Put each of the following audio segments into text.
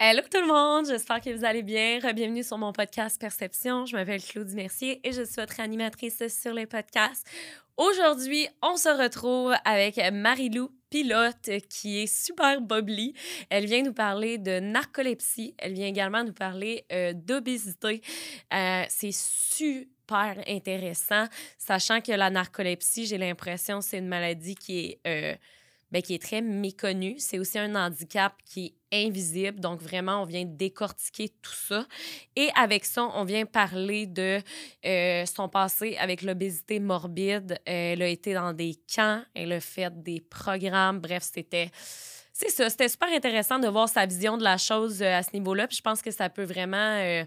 Hello tout le monde, j'espère que vous allez bien. Bienvenue sur mon podcast Perception. Je m'appelle Claudie Mercier et je suis votre animatrice sur les podcasts. Aujourd'hui, on se retrouve avec Marie-Lou Pilote qui est super bubbly. Elle vient nous parler de narcolepsie. Elle vient également nous parler euh, d'obésité. Euh, c'est super intéressant, sachant que la narcolepsie, j'ai l'impression, c'est une maladie qui est... Euh, ben, qui est très méconnu. C'est aussi un handicap qui est invisible. Donc, vraiment, on vient décortiquer tout ça. Et avec ça, on vient parler de euh, son passé avec l'obésité morbide. elle a été dans des camps, elle a fait des programmes. Bref, c'était. C'est ça, c'était super intéressant de voir sa vision de la chose euh, à ce niveau-là. Puis je pense que ça peut vraiment. Euh,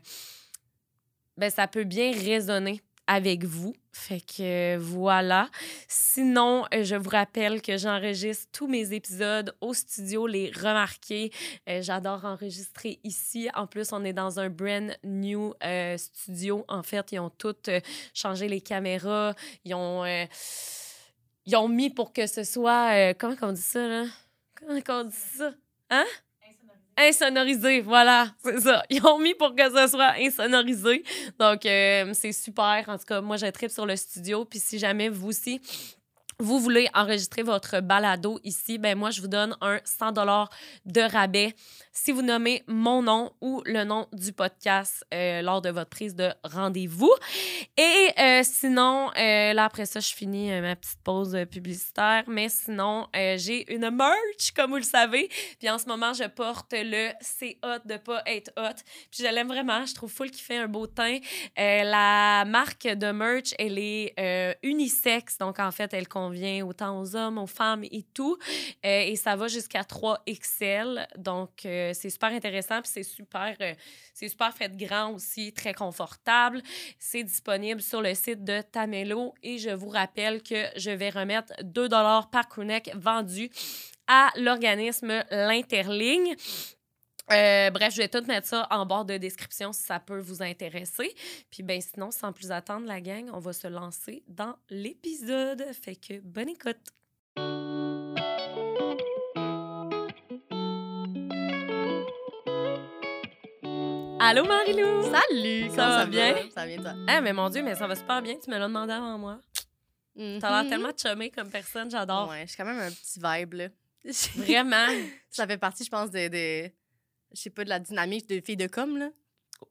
ben, ça peut bien résonner avec vous. Fait que voilà. Sinon, euh, je vous rappelle que j'enregistre tous mes épisodes au studio Les Remarqués. Euh, j'adore enregistrer ici. En plus, on est dans un brand new euh, studio. En fait, ils ont tout changé les caméras. Ils ont, ils ont mis pour que ce soit. comment on dit ça, là? Comment on dit ça? Hein? Insonorisé. Voilà, c'est ça. Ils ont mis pour que ce soit insonorisé. Donc, euh, c'est super. En tout cas, moi, je tripe sur le studio. Puis si jamais vous aussi, vous voulez enregistrer votre balado ici, ben moi, je vous donne un 100 de rabais si vous nommez mon nom ou le nom du podcast euh, lors de votre prise de rendez-vous. Et euh, sinon, euh, là, après ça, je finis ma petite pause publicitaire. Mais sinon, j'ai une merch, comme vous le savez. Puis en ce moment, je porte le C'est hot de pas être hot. Puis je l'aime vraiment. Je trouve full qui fait un beau teint. la marque de merch, elle est unisexe. Donc, en fait, elle convient autant aux hommes, aux femmes et tout. et ça va jusqu'à 3 XL. Donc, c'est super intéressant, puis c'est super, euh, c'est super fait grand aussi, très confortable. C'est disponible sur le site de Tamelo et je vous rappelle que je vais remettre 2 par crewneck vendu à l'organisme L'Interligne. Euh, bref, je vais tout mettre ça en bord de description si ça peut vous intéresser. Puis ben sinon, sans plus attendre la gang, on va se lancer dans l'épisode. Fait que bonne écoute. Allô, Marilou! Salut! Ça, va, bien? Ça va bien, toi? Ah, mais mon Dieu, mais ça va super bien. Tu me l'as demandé avant moi. Mm T'as l'air tellement chumé comme personne, j'adore. Ouais, j'ai quand même un petit vibe, là. Vraiment? ça fait partie, je pense, de, de je sais pas, de la dynamique de filles de com, là.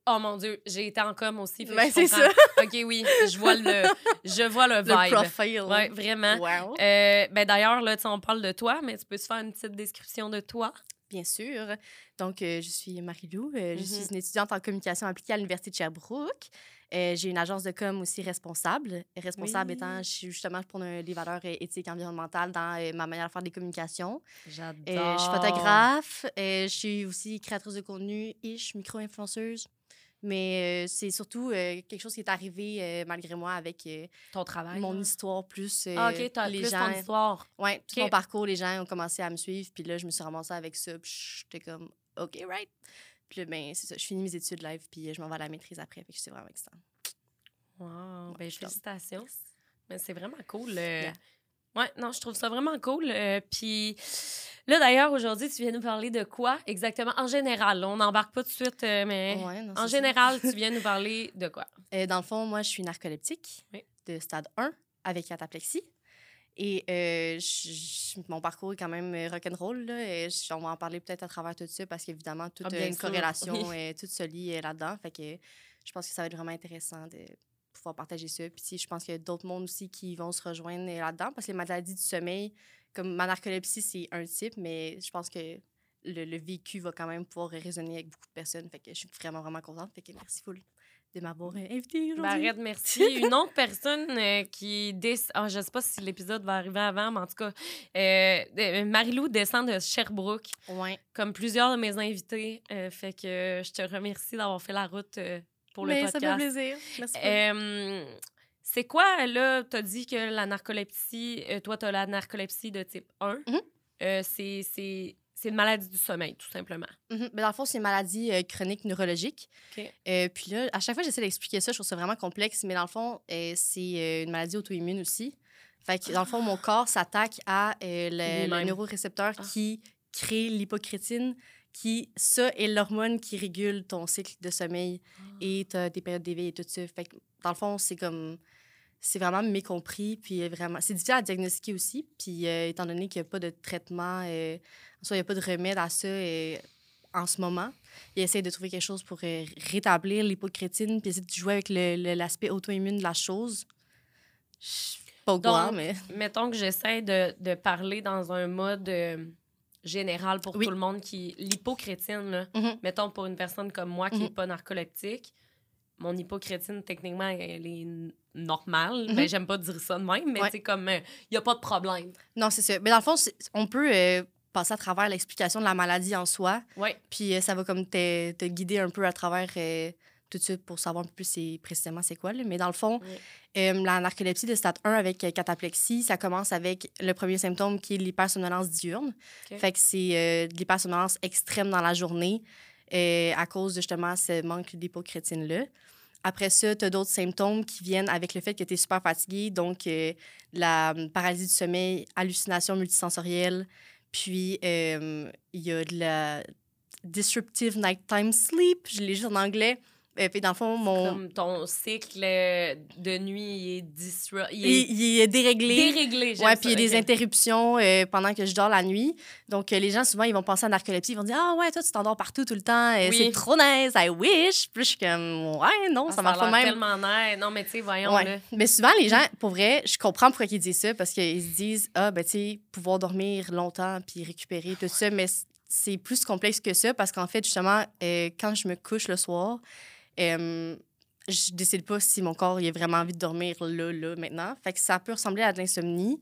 Oh mon Dieu, j'ai été en com aussi. Ben, c'est ça. OK, oui, je vois le, je vois le vibe. Le profil. Oui, vraiment. Wow. Euh, ben D'ailleurs, là, on parle de toi, mais tu peux te faire une petite description de toi? Bien sûr. Donc, euh, je suis Marie-Lou. Euh, je suis mm-hmm. une étudiante en communication appliquée à l'Université de Sherbrooke. Euh, j'ai une agence de com aussi responsable. Responsable étant, je suis justement pour des valeurs éthiques environnementales dans ma manière de faire des communications. J'adore. je suis photographe. je suis aussi créatrice de contenu, ish, micro-influenceuse. Mais euh, c'est surtout euh, quelque chose qui est arrivé euh, malgré moi avec ton travail. Mon histoire plus. ah, OK, as les plus gens... ton histoire. Oui, tout mon parcours, les gens ont commencé à me suivre. Puis là, je me suis ramassée avec ça. Puis j'étais comme, OK, right. Puis là, ben, c'est ça. Je finis mes études live. Puis je m'en vais à la maîtrise après. Que c'est vraiment excitant. Wow. Ben, félicitations. Mais c'est vraiment cool. Ouais, non, je trouve ça vraiment cool. Euh, puis là, d'ailleurs, aujourd'hui, tu viens nous parler de quoi exactement? En général, on n'embarque pas tout de suite, euh, mais en général, tu viens nous parler de quoi? Euh, dans le fond, moi, je suis narcoleptique de stade 1 avec cataplexie. Et mon parcours est quand même rock'n'roll. On va en parler peut-être à travers tout ça parce qu'évidemment, toute ah, une corrélation, et tout se lie là-dedans. Fait que je pense que ça va être vraiment intéressant de pouvoir partager ça. Puis je pense qu'il y a d'autres mondes aussi qui vont se rejoindre là-dedans parce que les maladies du sommeil, comme ma narcolepsie, c'est un type, mais je pense que le, vécu va quand même pouvoir résonner avec beaucoup de personnes. Fait que je suis vraiment, vraiment contente. Fait que merci full de m'avoir invité aujourd'hui. arrête, merci. Une autre personne euh, qui descend, oh, je sais pas si l'épisode va arriver avant, mais en tout cas, euh, Marilou descend de Sherbrooke. Ouais. Comme plusieurs de mes invités. Euh, fait que je te remercie d'avoir fait la route pour le podcast. Ça fait plaisir. Merci. c'est quoi, là, tu as dit que la narcolepsie, euh, toi, tu as la narcolepsie de type 1. Mm-hmm. Euh, c'est une maladie du sommeil, tout simplement. Mm-hmm. dans le fond, c'est une maladie euh, chronique neurologique. puis là, à chaque fois, j'essaie d'expliquer ça, je trouve ça vraiment complexe, mais dans le fond, c'est une maladie auto-immune aussi. Fait que, dans le fond, mon corps s'attaque à le, le neurorécepteur ah. qui crée l'hypocrétine, qui, ça est l'hormone qui régule ton cycle de sommeil et Ah. t'as des périodes d'éveil et tout ça. Fait que, dans le fond, c'est comme... C'est vraiment mécompris, puis vraiment... C'est difficile à diagnostiquer aussi, puis euh, étant donné qu'il n'y a pas de traitement, euh, soit il n'y a pas de remède à ça euh, en ce moment, ils essayent de trouver quelque chose pour euh, rétablir l'hypocrétine, puis essayer de jouer avec l'aspect auto-immune de la chose. Pas au courant, mais... Mettons que j'essaie de, de parler dans un mode euh, général pour Oui. tout le monde qui. L'hypocrétine, là. Mhm. Mettons pour une personne comme moi qui n'est Mhm. pas narcoleptique, mon hypocrétine, techniquement, elle est normale. Mhm. Ben, j'aime pas dire ça de même, mais Ouais. c'est comme. Il n'y a pas de problème. Non, c'est ça. Mais dans le fond, on peut euh, passer à travers l'explication de la maladie en soi, Ouais. puis euh, ça va comme te, te guider un peu à travers euh, tout de suite pour savoir un peu plus précisément c'est quoi. là. Mais dans le fond, Ouais. euh, la narcolepsie de stade 1 avec euh, cataplexie, ça commence avec le premier symptôme qui est l'hypersomnolence diurne. OK. Fait que c'est euh, de l'hypersomnolence extrême dans la journée euh, à cause de justement ce manque d'hypocrétine-là. Après ça, tu as d'autres symptômes qui viennent avec le fait que tu es super fatigué, donc euh, la hum, paralysie du sommeil, hallucination multisensorielle, puis il y a de la disruptive nighttime sleep, je l'ai juste en anglais. Euh, puis dans le fond, mon... Comme ton cycle de nuit il est, disru- il Il, est il est déréglé. déréglé. ça, puis il y a des interruptions euh, pendant que je dors la nuit. Donc, euh, les gens, souvent, ils vont penser à narcolepsie. Ils vont dire Ah, ouais, toi, tu t'endors partout tout le temps. euh, Oui. C'est trop nice. I wish. Puis, je suis comme Ouais, non, Ah, ça marche pas même. tellement nice. Non, mais tu sais, voyons, Ouais. Mais souvent, les gens, pour vrai, je comprends pourquoi ils disent ça parce qu'ils se disent Ah, ben, tu sais, pouvoir dormir longtemps puis récupérer, tout ça. Mais c'est plus complexe que ça parce qu'en fait, justement, euh, quand je me couche le soir, euh, je décide pas si mon corps il a vraiment envie de dormir là, là, maintenant. Fait que ça peut ressembler à de l'insomnie.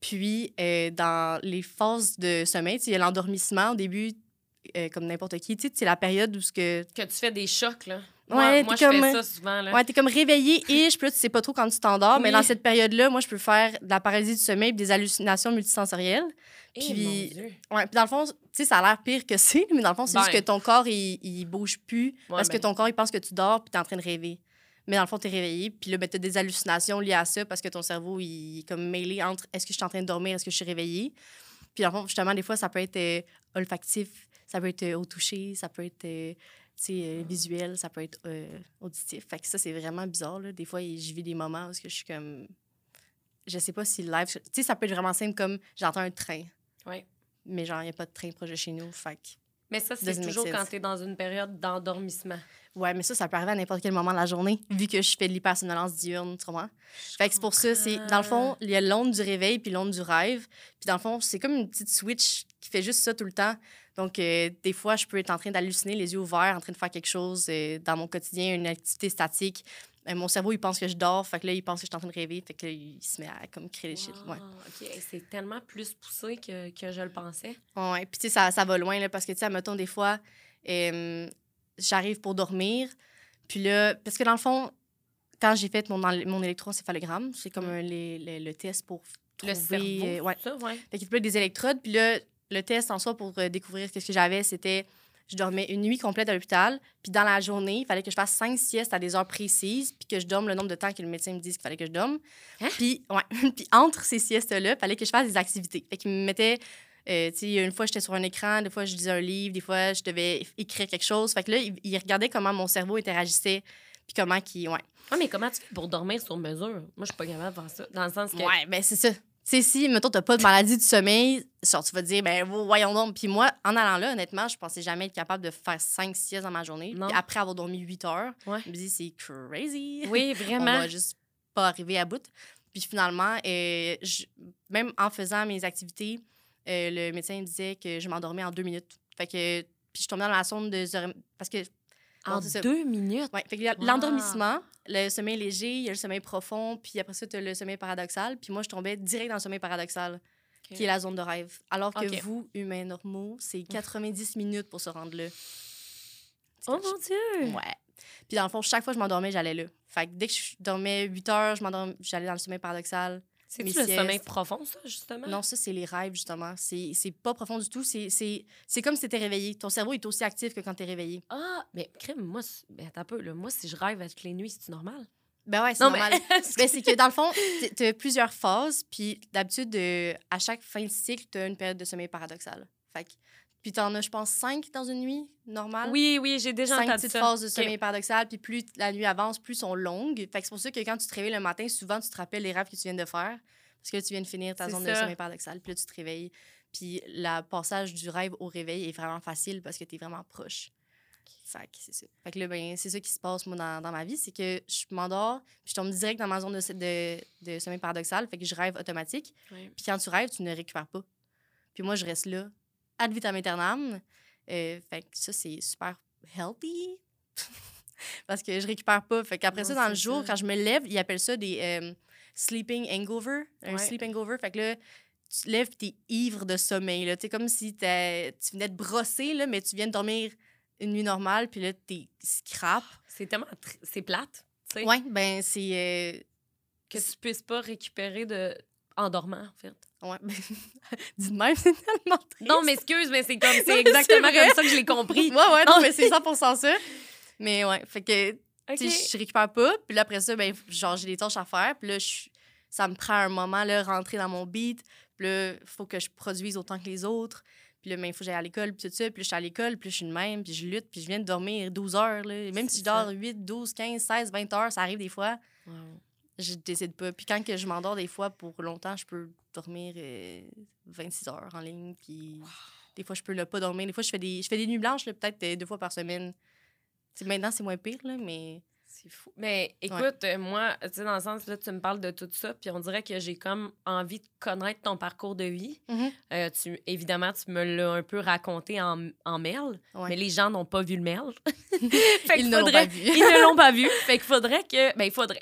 Puis, euh, dans les phases de sommeil, il y a l'endormissement au début, euh, comme n'importe qui. Tu sais, c'est la période où ce que Que tu fais des chocs, là. Ouais, moi, moi je comme- fais ça souvent, là. Ouais, t'es comme réveillé et je peux, tu sais pas trop quand tu t'endors, mais dans cette période-là, moi, je peux faire de la paralysie du sommeil et des hallucinations multisensorielles. Eh, puis-. Ouais, puis dans le fond, tu sais, ça a l'air pire que c'est, mais dans le fond, c'est juste Ben. que ton corps, il, il bouge plus parce ben. que ton corps, il pense que tu dors puis t'es en train de rêver. Mais dans le fond, t'es réveillé, puis là, ben, t'as des hallucinations liées à ça parce que ton cerveau, il est comme mêlé entre est-ce que je suis en train de dormir, est-ce que je suis réveillée. Puis dans le fond, justement, des fois, ça peut être euh, olfactif, ça peut être euh, au toucher, ça peut être euh, euh, visuel, ça peut être euh, auditif. Fait que ça, c'est vraiment bizarre. Là. Des fois, je vis des moments où je suis comme. Je sais pas si le live. Tu sais, ça peut être vraiment simple comme j'entends un train. Ouais. Mais genre, il n'y a pas de train proche de chez nous. Fait Mais ça, c'est toujours quand tu es dans une période d'endormissement. Ouais, mais ça, ça peut arriver à n'importe quel moment de la journée, vu que je fais de l'hypersomnolence diurne, tu comprends? Fait que c'est pour ça, c'est dans le fond, il y a l'onde du réveil puis l'onde du rêve. Puis dans le fond, c'est comme une petite switch qui fait juste ça tout le temps. Donc, euh, des fois, je peux être en train d'halluciner, les yeux ouverts, en train de faire quelque chose euh, dans mon quotidien, une activité statique. Euh, mon cerveau, il pense que je dors, fait que là, il pense que je suis en train de rêver, fait que là, il se met à comme créer des shit. Ouais. Wow, OK, Hey, c'est tellement plus poussé que, que je le pensais. Ouais, puis tu sais, ça, ça va loin, là, parce que, tu sais, mettons, des fois, euh, j'arrive pour dormir, puis là, parce que dans le fond, quand j'ai fait mon, mon électroencéphalogramme, c'est comme Mm. les- les- le test pour Le trouver... cerveau, euh, ouais. ça, ouais. Fait qu'il te plaît des électrodes, puis là, le test en soi pour euh, découvrir qu'est-ce que j'avais, c'était... Je dormais une nuit complète à l'hôpital, puis dans la journée, il fallait que je fasse cinq siestes à des heures précises, puis que je dorme le nombre de temps que le médecin me dise qu'il fallait que je dorme. Hein? Puis, ouais, puis entre ces siestes-là, il fallait que je fasse des activités. Fait qu'il me mettait euh, une fois, j'étais sur un écran, des fois, je lisais un livre, des fois, je devais écrire quelque chose. Fait que là, il, il regardait comment mon cerveau interagissait, puis comment qui. Ouais. Ah, mais comment tu fais pour dormir sur mesure? Moi, je suis pas capable de faire ça. Dans le sens que. Ouais, ben c'est ça. Sais, si, mettons, t'as pas de maladie du sommeil, genre, tu vas te dire, ben voyons donc. Puis moi, en allant là, honnêtement, je pensais jamais être capable de faire 5 siestes dans ma journée. Puis après avoir dormi 8 heures, Ouais. je me dis, c'est crazy. Oui, On vraiment. va juste pas arriver à bout. Puis finalement, euh, je- même en faisant mes activités, euh, le médecin me disait que je m'endormais en deux minutes. Fait que, puis je tombais dans la sonde de... Parce que, en deux minutes? Wow. l'endormissement, le sommeil léger, il y a le sommeil profond, puis après ça, tu as le sommeil paradoxal. Puis moi, je tombais direct dans le sommeil paradoxal, qui est la zone de rêve. Alors que vous, humains normaux, c'est 90 minutes pour se rendre là. Oh mon Dieu! Ouais. Puis dans le fond, chaque fois que je m'endormais, j'allais là. Fait que dès que je dormais 8 heures, je j'allais dans le sommeil paradoxal. C'est le sommeil profond, ça, justement? Non, ça, c'est les rêves, justement. C'est c'est pas profond du tout. C'est- comme si t'étais réveillé. Ton cerveau est aussi actif que quand t'es réveillé. Ah, mais crème, moi, ben, attends un peu, là. Moi, si je rêve toutes les nuits, c'est normal? Ben ouais, c'est normal. Ben, c'est que dans le fond, t- t'as plusieurs phases, puis d'habitude, euh, à chaque fin de cycle, t'as une période de sommeil paradoxal. Fait que Puis t'en as, je pense, cinq dans une nuit normale? Oui, oui, j'ai déjà cinq entendu petites ça. phases de sommeil paradoxal. Puis plus la nuit avance, plus sont longues. Fait que c'est pour ça que quand tu te réveilles le matin, souvent, tu te rappelles les rêves que tu viens de faire. Parce que là, tu viens de finir ta zone de sommeil paradoxal. Puis là, tu te réveilles. Puis le passage du rêve au réveil est vraiment facile parce que tu es vraiment proche. Fait que c'est ça. Fait que là, ben, c'est ça qui se passe, moi, dans, dans ma vie. C'est que je m'endors, puis je tombe direct dans ma zone de, de, de sommeil paradoxal. Fait que je rêve automatique. Puis quand tu rêves, tu ne récupères pas. Puis moi, je reste là, ad vitam aeternam. Euh, fait que ça, c'est super healthy. Parce que je récupère pas. Fait qu'après Non, ça, dans le jour, ça. quand je me lève, ils appellent ça des euh, sleeping hangover. Un Ouais. sleep hangover. Fait que là, tu te lèves, t'es ivre de sommeil. là. C'est comme si t'as- tu venais de brosser, là, mais tu viens de dormir une nuit normale, puis là, t'es scrap. C'est tellement... tr- C'est plate, tu sais, Ouais, ben, c'est. euh, que tu puisses pas récupérer de... en dormant, en fait. Ouais. Dis même, c'est tellement triste. Non, mais excuse, mais c'est comme... C'est exactement comme ça que je l'ai compris. Ouais, ouais, non, mais c'est 100 ça. Mais ouais, fait que OK. Tu sais, je récupère pas. Puis là, après ça, ben, genre, j'ai des tâches à faire. Puis là, je- ça me prend un moment, là, rentrer dans mon beat. Puis là, il faut que je produise autant que les autres. Puis là, ben, il faut que j'aille à l'école, puis tout ça. Puis là, je suis à l'école, puis je suis de même, puis je lutte, puis je viens de dormir 12 heures. Là. Même si je dors ça. 8, 12, 15, 16, 20 heures, ça arrive des fois, Wow. Je décide pas. Puis quand que je m'endors des fois pour longtemps, je peux dormir euh, 26 heures en ligne. Puis des fois, je peux ne pas dormir. Des fois, je fais des, je fais des nuits blanches, peut-être euh, deux fois par semaine. Tu sais, maintenant, c'est moins pire, là, mais... C'est fou. Mais écoute, euh, moi, tu sais, dans le sens, là, tu me parles de tout ça, puis on dirait que j'ai comme envie de connaître ton parcours de vie. Mhm. Euh, tu, évidemment, tu me l'as un peu raconté en, en mail, Ouais. mais les gens n'ont pas vu le mail. Fait Ils qu'il ne l'ont faudrait- pas vu. Ils ne l'ont pas vu. Fait qu'il faudrait que. Ben, il faudrait.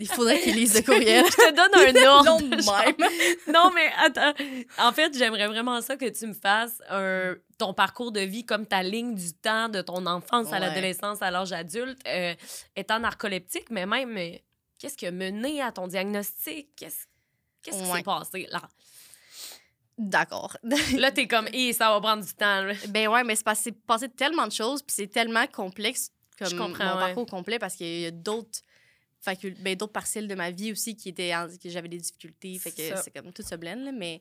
Il faudrait qu'ils lisent le courriel. Je te donne un même. Non, mais attends. En fait, j'aimerais vraiment ça que tu me fasses un, ton parcours de vie comme ta ligne du temps de ton enfance à l'adolescence, à l'âge adulte, euh, étant narcoleptique, mais même euh, qu'est-ce qui a mené à ton diagnostic? Qu'est-ce qu'est-ce qui s'est passé là? D'accord. Là, t'es comme, et ça va prendre du temps. là. ben ouais, mais c'est c'est passé tellement de choses, puis c'est tellement complexe comme Je comprends, mon ouais. parcours complet, parce qu'il y a d'autres ben, d'autres partiels de ma vie aussi qui étaient en- que j'avais des difficultés, fait que c'est comme tout se blende, là, mais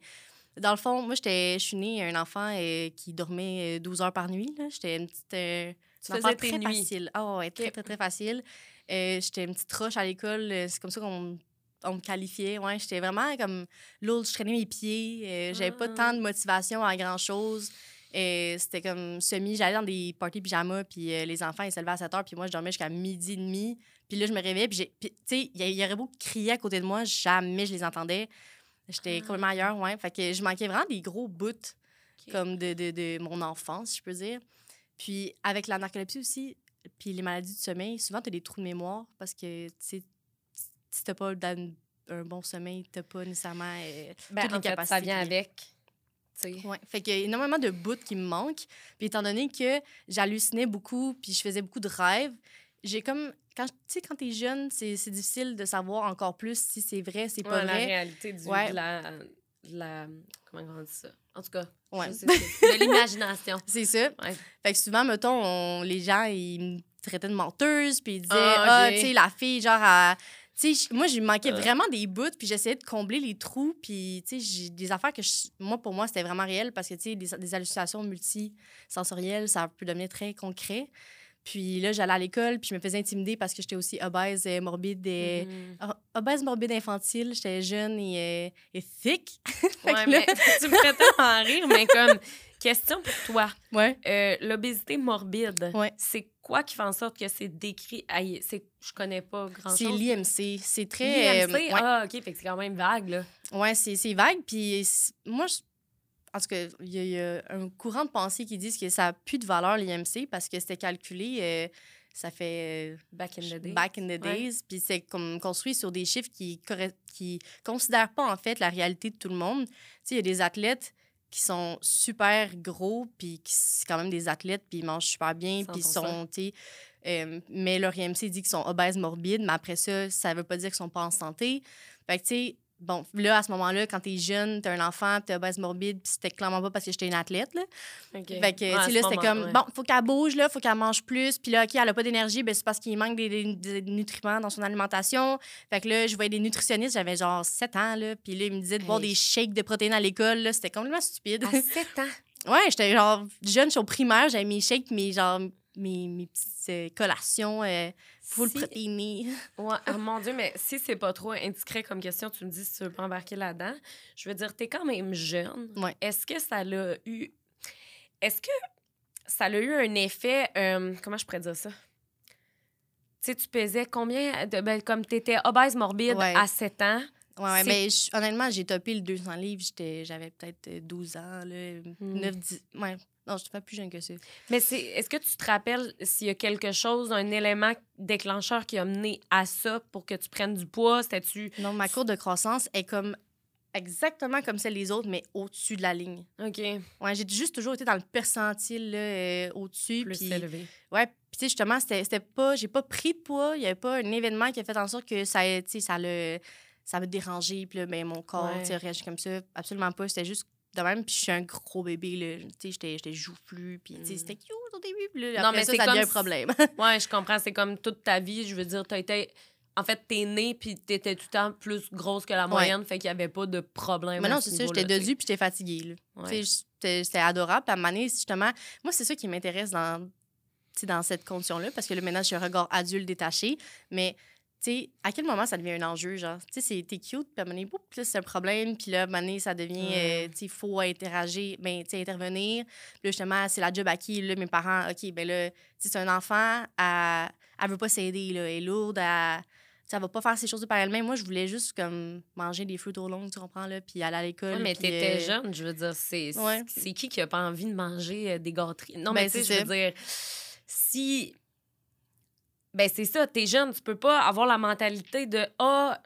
dans le fond, moi, je suis née un enfant euh, qui dormait euh, 12 heures par nuit. J'étais une petite... euh, Tu un enfant tes très nuits. facile. Ah ouais, très, très, très facile. Euh, j'étais une petite roche à l'école. euh, C'est comme ça qu'on on me qualifiait. Ouais, j'étais vraiment comme l'autre. Je traînais mes pieds. euh, J'avais pas Ah. tant de motivation à grand-chose. Et C'était comme semi. J'allais dans des parties pyjama, puis euh, les enfants, ils se levaient à 7 heures, puis moi, je dormais jusqu'à midi et demi. Puis là, je me réveillais, puis tu sais, il y, y aurait beau crier à côté de moi, jamais je les entendais. J'étais Ah. complètement ailleurs, ouais. Fait que je manquais vraiment des gros bouts comme de, de, de mon enfance, si je peux dire. Puis avec la narcolepsie aussi, puis les maladies du sommeil, souvent, tu as des trous de mémoire parce que, tu sais, si t'as pas un bon sommeil, t'as pas nécessairement euh, Ben, toutes les en fait, ça capacités. vient avec. Ouais. Fait qu'il y a énormément de bouts qui me manquent. Puis étant donné que j'hallucinais beaucoup, puis je faisais beaucoup de rêves, j'ai comme... Quand, tu sais, quand t'es jeune, c'est c'est difficile de savoir encore plus si c'est vrai, c'est pas Ouais, la vrai. réalité du, Ouais. de, la, de la. Comment on dit ça? En tout cas, Ouais. sais de l'imagination. C'est ça. Fait que souvent, mettons, on- les gens, ils me traitaient de menteuse, puis ils disaient, Ah, ah, tu sais, la fille, genre, à... Tu sais, j- moi, j'ai manqué Euh. vraiment des bouts, puis j'essayais de combler les trous, puis, tu sais, j'ai des affaires que, je- moi, pour moi, c'était vraiment réel, parce que, tu sais, des, des hallucinations multisensorielles, ça peut devenir très concret. Puis là, j'allais à l'école, puis je me faisais intimider parce que j'étais aussi obèse, euh, morbide, et... Mhm. Ah, obèse, morbide, infantile. J'étais jeune et, euh, et thick. Ouais, là- mais tu me ferais tellement rire, mais comme question pour toi. Ouais. Euh, L'obésité morbide, Ouais. c'est quoi qui fait en sorte que c'est décrit? C'est, je connais pas grand-chose. C'est l'IMC. C'est très... euh, l'IMC? ouais. Ah, OK, fait que c'est quand même vague, là. Ouais, c'est vague. Puis moi, je- en tout cas, il y, y a un courant de pensée qui dit que ça n'a plus de valeur, l'IMC, parce que c'était calculé, euh, ça fait euh, Back in the day. back in the Ouais. days. Puis c'est comme construit sur des chiffres qui ne qui considèrent pas, en fait, la réalité de tout le monde. Tu sais, il y a des athlètes qui sont super gros, puis qui c'est quand même des athlètes, puis ils mangent super bien, puis ils 100%. sont, tu sais, euh, mais leur IMC dit qu'ils sont obèses morbides, mais après ça, ça veut pas dire qu'ils sont pas en santé. Fait que, tu sais, bon, là, à ce moment-là, quand t'es jeune, t'as un enfant, t'es obèse morbide, puis c'était clairement pas parce que j'étais une athlète, là. OK. Fait que, Ouais, tu sais, là, c'était comme, ouais. bon, faut qu'elle bouge, là, faut qu'elle mange plus. Puis là, OK, elle a pas d'énergie, ben c'est parce qu'il manque des, des- des nutriments dans son alimentation. Fait que là, je voyais des nutritionnistes, j'avais genre 7 ans, là. Puis là, ils me disaient de boire Hey. des shakes de protéines à l'école, là. C'était complètement stupide. À 7 ans? Ouais, j'étais genre jeune, je suis au primaire, j'avais mes shakes, mes, genre, mes, mes petites euh, collations euh, full Si- protéinées. Ouais, ah, mon Dieu, mais si c'est pas trop indiscret comme question, tu me dis si tu veux pas embarquer là-dedans. Je veux dire, t'es quand même jeune. Ouais. Est-ce que ça l'a eu. Est-ce que ça l'a eu un effet. euh, comment je pourrais dire ça? Tu sais, tu pesais combien? De, ben, comme t'étais obèse morbide Ouais. à 7 ans. Ouais, ouais, mais honnêtement, j'ai topé le 200 livres, j'avais peut-être euh, 12 ans, là, Hmm. 9, 10. Ouais, non, je suis pas plus jeune que ça. Mais c'est, est-ce que tu te rappelles s'il y a quelque chose, un élément déclencheur qui a mené à ça pour que tu prennes du poids? C'était-tu. Donc, ma courbe de croissance est comme exactement comme celle des autres, mais au-dessus de la ligne. OK, Ouais, j'ai juste toujours été dans le percentile là, euh, au-dessus. plus élevé. ouais, puis tu sais, justement, c'était c'était pas, j'ai pas pris de poids. Il y avait pas un événement qui a fait en sorte que ça, ça le, ça me dérangeait. Puis là, ben, mon corps, Ouais. réagit comme ça. Absolument pas. C'était juste de même. Puis je suis un gros bébé, là. Tu sais, j'étais- j'étais joufflu. Puis, tu sais, Mm. c'était cute au début. Puis là, Non, après mais ça, c'est ça devient un problème. Ouais, je comprends. C'est comme toute ta vie. Je veux dire, t'as été. En fait, t'es née puis t'étais tout le temps plus grosse que la moyenne, fait qu'il y avait pas de problème. Mais non, ce c'est ça. niveau-là, J'étais dodue, puis j'étais fatiguée, là. Ouais. C'était adorable. Puis à un moment donné, justement, moi, c'est ça qui m'intéresse dans, dans cette condition-là, parce que là, maintenant, j'ai un regard adulte détaché. Mais, sais, à quel moment ça devient un enjeu, genre? Tu sais, c'est- t'es cute, puis à un moment donné, c'est un problème, puis là, à un moment donné, ça devient, euh, tu sais, il faut interagir, ben, tu sais, intervenir. Puis là, justement, c'est la job à qui, là, mes parents, OK, ben là, tu sais, c'est un enfant, elle, elle veut pas s'aider, là, elle est lourde, elle, elle va pas faire ces choses par elle-même. Moi, je voulais juste, comme, manger des fruits trop longs, tu comprends, là, puis aller à l'école. Ouais, mais t'étais euh, jeune, je veux dire, c'est Ouais. c'est qui qui a pas envie de manger euh, des gâteries? Non, Ben, mais tu sais, c'est je ça. veux dire, si. Ben, c'est ça, t'es jeune, tu peux pas avoir la mentalité de Ah,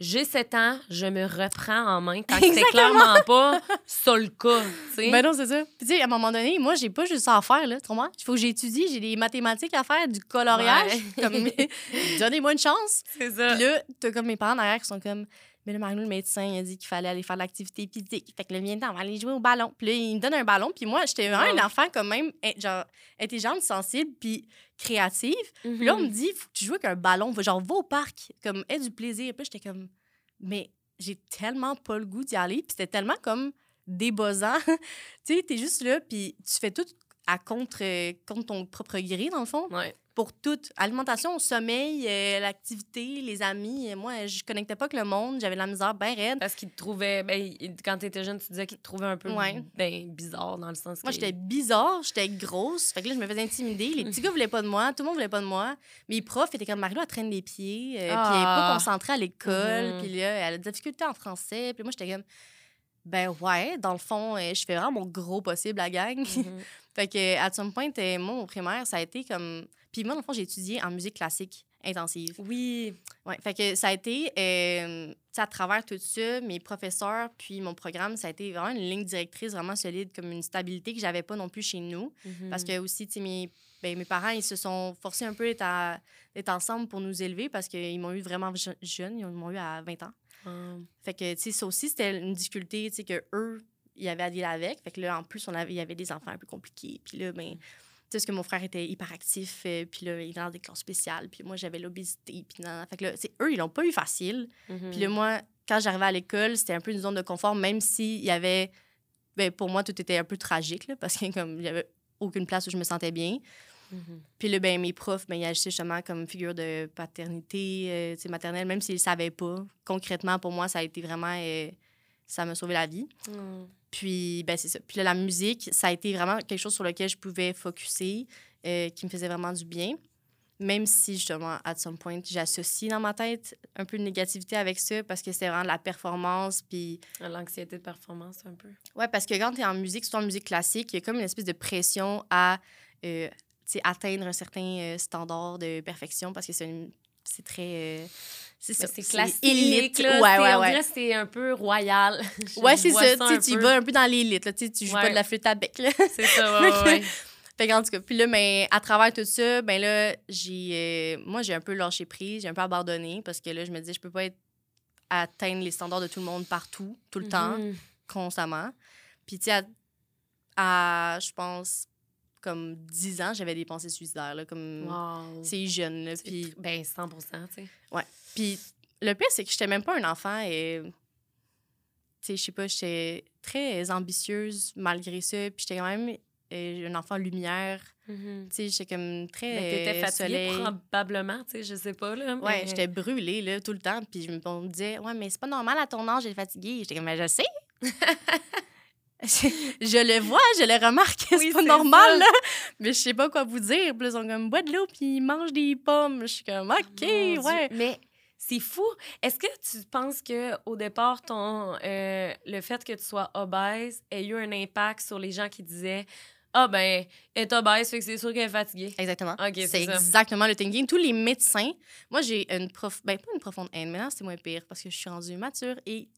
j'ai 7 ans, je me reprends en main quand c'est clairement pas ça le cas, tu sais. Ben non, c'est ça. Puis, tu sais, à un moment donné, moi, j'ai pas juste ça à faire, là. Tu comprends? Il faut que j'étudie, j'ai des mathématiques à faire, du coloriage. Ouais. Comme, donnez-moi une chance. c'est ça. Puis là, t'as comme mes parents derrière qui sont comme, mais le Mario, le médecin, il a dit qu'il fallait aller faire de l'activité physique. Fait que le viens on va aller jouer au ballon. Puis là, il me donne un ballon. Puis moi, j'étais vraiment Wow. un enfant quand même, genre, intelligente, sensible, puis créative. Puis là, on me dit, faut que tu joues avec un ballon. Genre, va au parc. Comme, aie du plaisir. Puis j'étais comme, mais j'ai tellement pas le goût d'y aller. Puis c'était tellement comme débossant. tu sais, t'es juste là, puis tu fais tout à contre, contre ton propre gré, dans le fond. Ouais. Pour tout. Alimentation, sommeil, euh, l'activité, les amis. Euh, Moi, je connectais pas avec le monde. J'avais de la misère bien raide. Parce qu'il te trouvait. Ben, quand t'étais jeune, tu disais qu'il te trouvait un peu Ouais. ben, bizarre dans le sens Moi, j'étais bizarre, j'étais grosse. Fait que là, je me faisais intimider. Les petits gars voulaient pas de moi, tout le monde voulait pas de moi. Mes profs étaient comme Marie-Lou, elle traîne les pieds, euh, puis elle est pas Ah. concentrée à l'école, Mhm. puis là, elle a des difficultés en français. Puis moi, j'étais comme, ben ouais, dans le fond, euh, je fais vraiment mon gros possible à la gang. Mhm. fait que, à some point, moi, au primaire, ça a été comme. Puis moi, dans le fond, j'ai étudié en musique classique intensive. Oui. Ouais, fait que ça a été, euh, tu sais, à travers tout ça, mes professeurs, puis mon programme, ça a été vraiment une ligne directrice vraiment solide, comme une stabilité que j'avais pas non plus chez nous. Parce Mhm. que aussi, tu sais, mes, ben, mes parents, ils se sont forcés un peu d'être, ensemble pour nous élever parce qu'ils m'ont eu vraiment je- jeune, ils m'ont eu à 20 ans. Ah. Fait que, tu sais, ça aussi, c'était une difficulté, tu sais, que eux, ils avaient à dealer avec. Fait que là, en plus, on avait, il y avait des enfants un peu compliqués. Puis là, ben, tu sais, parce que mon frère était hyperactif, euh, puis là, il était dans des classes spéciales, puis moi, j'avais l'obésité, puis non. Fait que là, c'est eux, ils l'ont pas eu facile. Mhm. Puis là, moi, quand j'arrivais à l'école, c'était un peu une zone de confort, même s'il y avait. Ben, pour moi, tout était un peu tragique, là, parce que comme avait aucune place où je me sentais bien. Mhm. Puis là, ben, mes profs, ben, ils agissaient justement comme figure de paternité euh, maternelle, même s'ils ne savaient pas. Concrètement, pour moi, ça a été vraiment. euh, ça m'a sauvé la vie. Mhm. Puis, ben, c'est ça. Puis là, la musique, ça a été vraiment quelque chose sur lequel je pouvais focuser, euh, qui me faisait vraiment du bien. Même si, justement, at some point, j'associe dans ma tête un peu de négativité avec ça parce que c'était vraiment de la performance. Puis, L'anxiété de performance, un peu. ouais, parce que quand tu es en musique, surtout en musique classique, il y a comme une espèce de pression à euh, tu sais, atteindre un certain euh, standard de perfection parce que c'est une- c'est très. euh, c'est Mais ça. c'est classique. élite. là, Ouais, ouais, ouais. c'est un peu royal. Ouais, c'est vois ça. Tu peu. vas un peu dans l'élite. là, Tu joues pas de la flûte à bec. Là. C'est ça, ouais, ouais. Fait qu'en tout cas, puis là, ben, à travers tout ça, ben là, j'ai... euh, moi, j'ai un peu lâché prise, j'ai un peu abandonné parce que là, je me disais, je peux pas être... atteindre les standards de tout le monde partout, tout le temps, Mhm. constamment. Puis, tu sais, à, à, je pense, comme 10 ans, j'avais des pensées suicidaires, là, comme... Wow. C'est jeune, là, tr- Ben, 100 tu sais. Puis le pire, c'est que j'étais même pas un enfant et... Tu sais, je sais pas, j'étais très ambitieuse malgré ça. Puis j'étais quand même euh, un enfant lumière. Mhm. Tu sais, j'étais comme très. Mais t'étais euh, fatiguée soleil. probablement, tu sais, je sais pas, là. Ouais, j'étais brûlée là, tout le temps. Puis je me, on me disait, ouais, mais c'est pas normal à ton âge d'être fatiguée. J'étais comme, mais je sais. je le vois, je le remarque, c'est pas normal, là. Mais je sais pas quoi vous dire. Puis là, ils sont comme, bois de l'eau, puis ils mangent des pommes. Je suis comme, OK, Mon Dieu. ouais. Mais c'est fou. Est-ce que tu penses que au départ, ton, euh, le fait que tu sois obèse ait eu un impact sur les gens qui disaient Ah, ben, elle est obèse, fait que c'est sûr qu'elle est fatiguée. Exactement. C'est exactement le thinking. Tous les médecins, moi, j'ai une prof, ben, pas une profonde haine, maintenant, c'est moins pire parce que je suis rendue mature et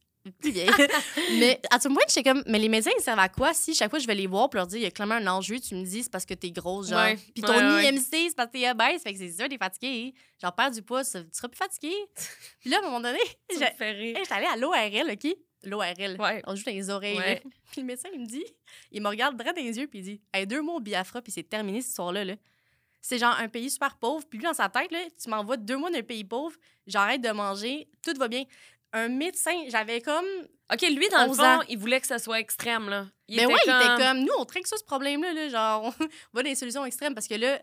plus vieille. mais à tout point, j'étais comme, mais les médecins, ils servent à quoi? Si chaque fois je vais les voir pour leur dire, il y a clairement un enjeu, tu me dis, c'est parce que t'es grosse, genre. Ouais, Puis ton ouais, ouais. IMC, c'est parce que t'es obèse, fait que c'est sûr, t'es fatiguée. Genre, perds du poids, tu seras plus fatiguée. Puis là, à un moment donné, j'étais allée à l'ORL, OK? L'ORL. Ouais. On joue dans les oreilles. Là. Puis le médecin, il me dit, il me regarde droit dans les yeux, puis il dit hey, deux mots au Biafra, puis c'est terminé cette histoire-là. Là. C'est genre un pays super pauvre. Puis lui, dans sa tête, là, tu m'envoies deux mois d'un pays pauvre, j'arrête de manger, tout va bien. Un médecin, j'avais comme. OK, lui, dans le 11 fond, ans. il voulait que ça soit extrême, là. Il Mais était ouais, il était comme. Nous, on traite ça, ce problème-là. Là, genre, on va dans les solutions extrêmes parce que là.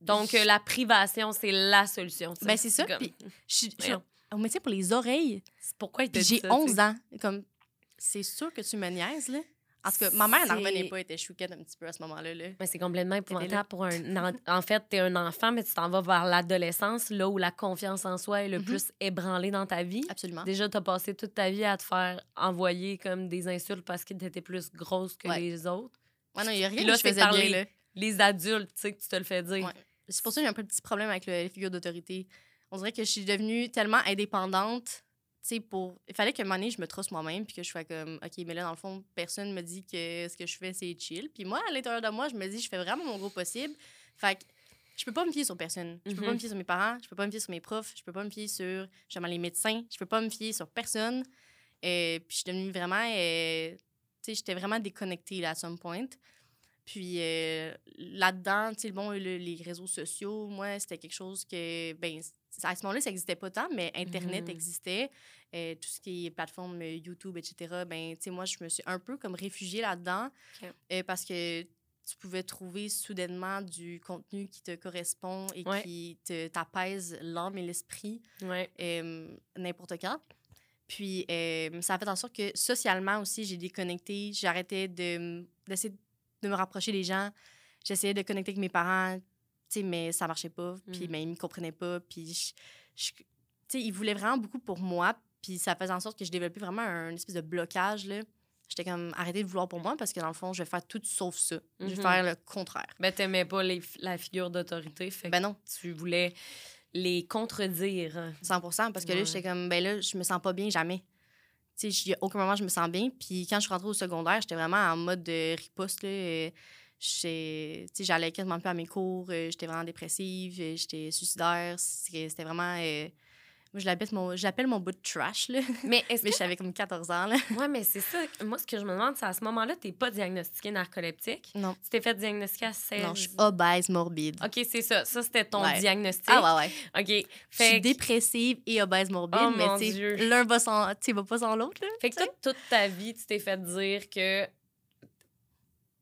Donc, euh, la privation, c'est la solution. Ben, c'est ça. comme- Puis je je au médecin pour les oreilles. C'est pourquoi il j'ai ça, tu 11 sais? ans. Comme, c'est sûr que tu me niaises, là. Parce que ma mère n'en revenait pas, elle était chouquette un petit peu à ce moment-là. Là. Mais c'est complètement épouvantable pour un... en- En fait, t'es un enfant, mais tu t'en vas vers l'adolescence, là où la confiance en soi est le Mhm. plus ébranlée dans ta vie. Absolument. Déjà, t'as passé toute ta vie à te faire envoyer comme des insultes parce que t'étais plus grosse que Ouais. les autres. Ouais, non, il n'y a rien Puis là, que je faisais bien, les- là. Les adultes, tu sais, que tu te le fais dire. Ouais. C'est pour ça que j'ai un peu de petit problème avec le- les figures d'autorité. On dirait que je suis devenue tellement indépendante, tu sais, pour... Il fallait qu'à un moment donné, je me trosse moi-même, puis que je sois comme, OK, mais là, dans le fond, personne me dit que ce que je fais, c'est chill. Puis moi, à l'intérieur de moi, je me dis, je fais vraiment mon gros possible. Fait que je peux pas me fier sur personne. Je peux Mhm. pas me fier sur mes parents, je peux pas me fier sur mes profs, je peux pas me fier sur, justement, les médecins, je peux pas me fier sur personne. Et puis je suis devenue vraiment... euh, tu sais, j'étais vraiment déconnectée, là, à some point. Puis euh, là-dedans, tu sais, bon, le- les réseaux sociaux, moi, c'était quelque chose que, ben, à ce moment-là, ça n'existait pas tant, mais Internet Mhm. existait. Euh, tout ce qui est plateforme euh, YouTube, etc. Ben, tu sais, moi, je me suis un peu comme réfugiée là-dedans euh, parce que tu pouvais trouver soudainement du contenu qui te correspond et Ouais. qui t'apaise l'âme et l'esprit Ouais. euh, n'importe quand. Puis, ça a fait en sorte que socialement aussi, j'ai déconnecté. J'arrêtais d'essayer de me rapprocher des gens. J'essayais de connecter avec mes parents, mais ça marchait pas. Puis, mais ils me comprenaient pas. Puis, je- je- tu sais, ils voulaient vraiment beaucoup pour moi. Puis, ça faisait en sorte que je développais vraiment un espèce de blocage, là. J'étais comme, arrêtez de vouloir pour moi parce que dans le fond, je vais faire tout sauf ça. Je vais Mhm. faire le contraire. Ben, t'aimais pas les, la figure d'autorité, fait Ben non. tu voulais les contredire. 100 parce que Ouais. là, j'étais comme, ben là, je me sens pas bien jamais. Tu sais, aucun moment je me sens bien. Puis quand je suis rentrée au secondaire, j'étais vraiment en mode de riposte. Là. J'allais quasiment plus à mes cours. euh, J'étais vraiment dépressive. euh, J'étais suicidaire. C'était vraiment. euh, moi, je l'appelle mon, je mon bout de trash. Là. Mais est-ce Mais que... j'avais comme 14 ans. Là. Ouais, mais c'est ça. Moi, ce que je me demande, c'est à ce moment-là, t'es pas diagnostiqué narcoleptique? Non. Tu t'es fait diagnostiquer à 16 Non, je suis obèse morbide. OK, c'est ça. Ça, c'était ton Ouais. diagnostic? Ah ouais, ouais. OK. Je suis que- dépressive et obèse morbide, Oh, mais l'un va, sans, va pas sans l'autre. là. fait que toute, toute ta vie, tu t'es fait dire que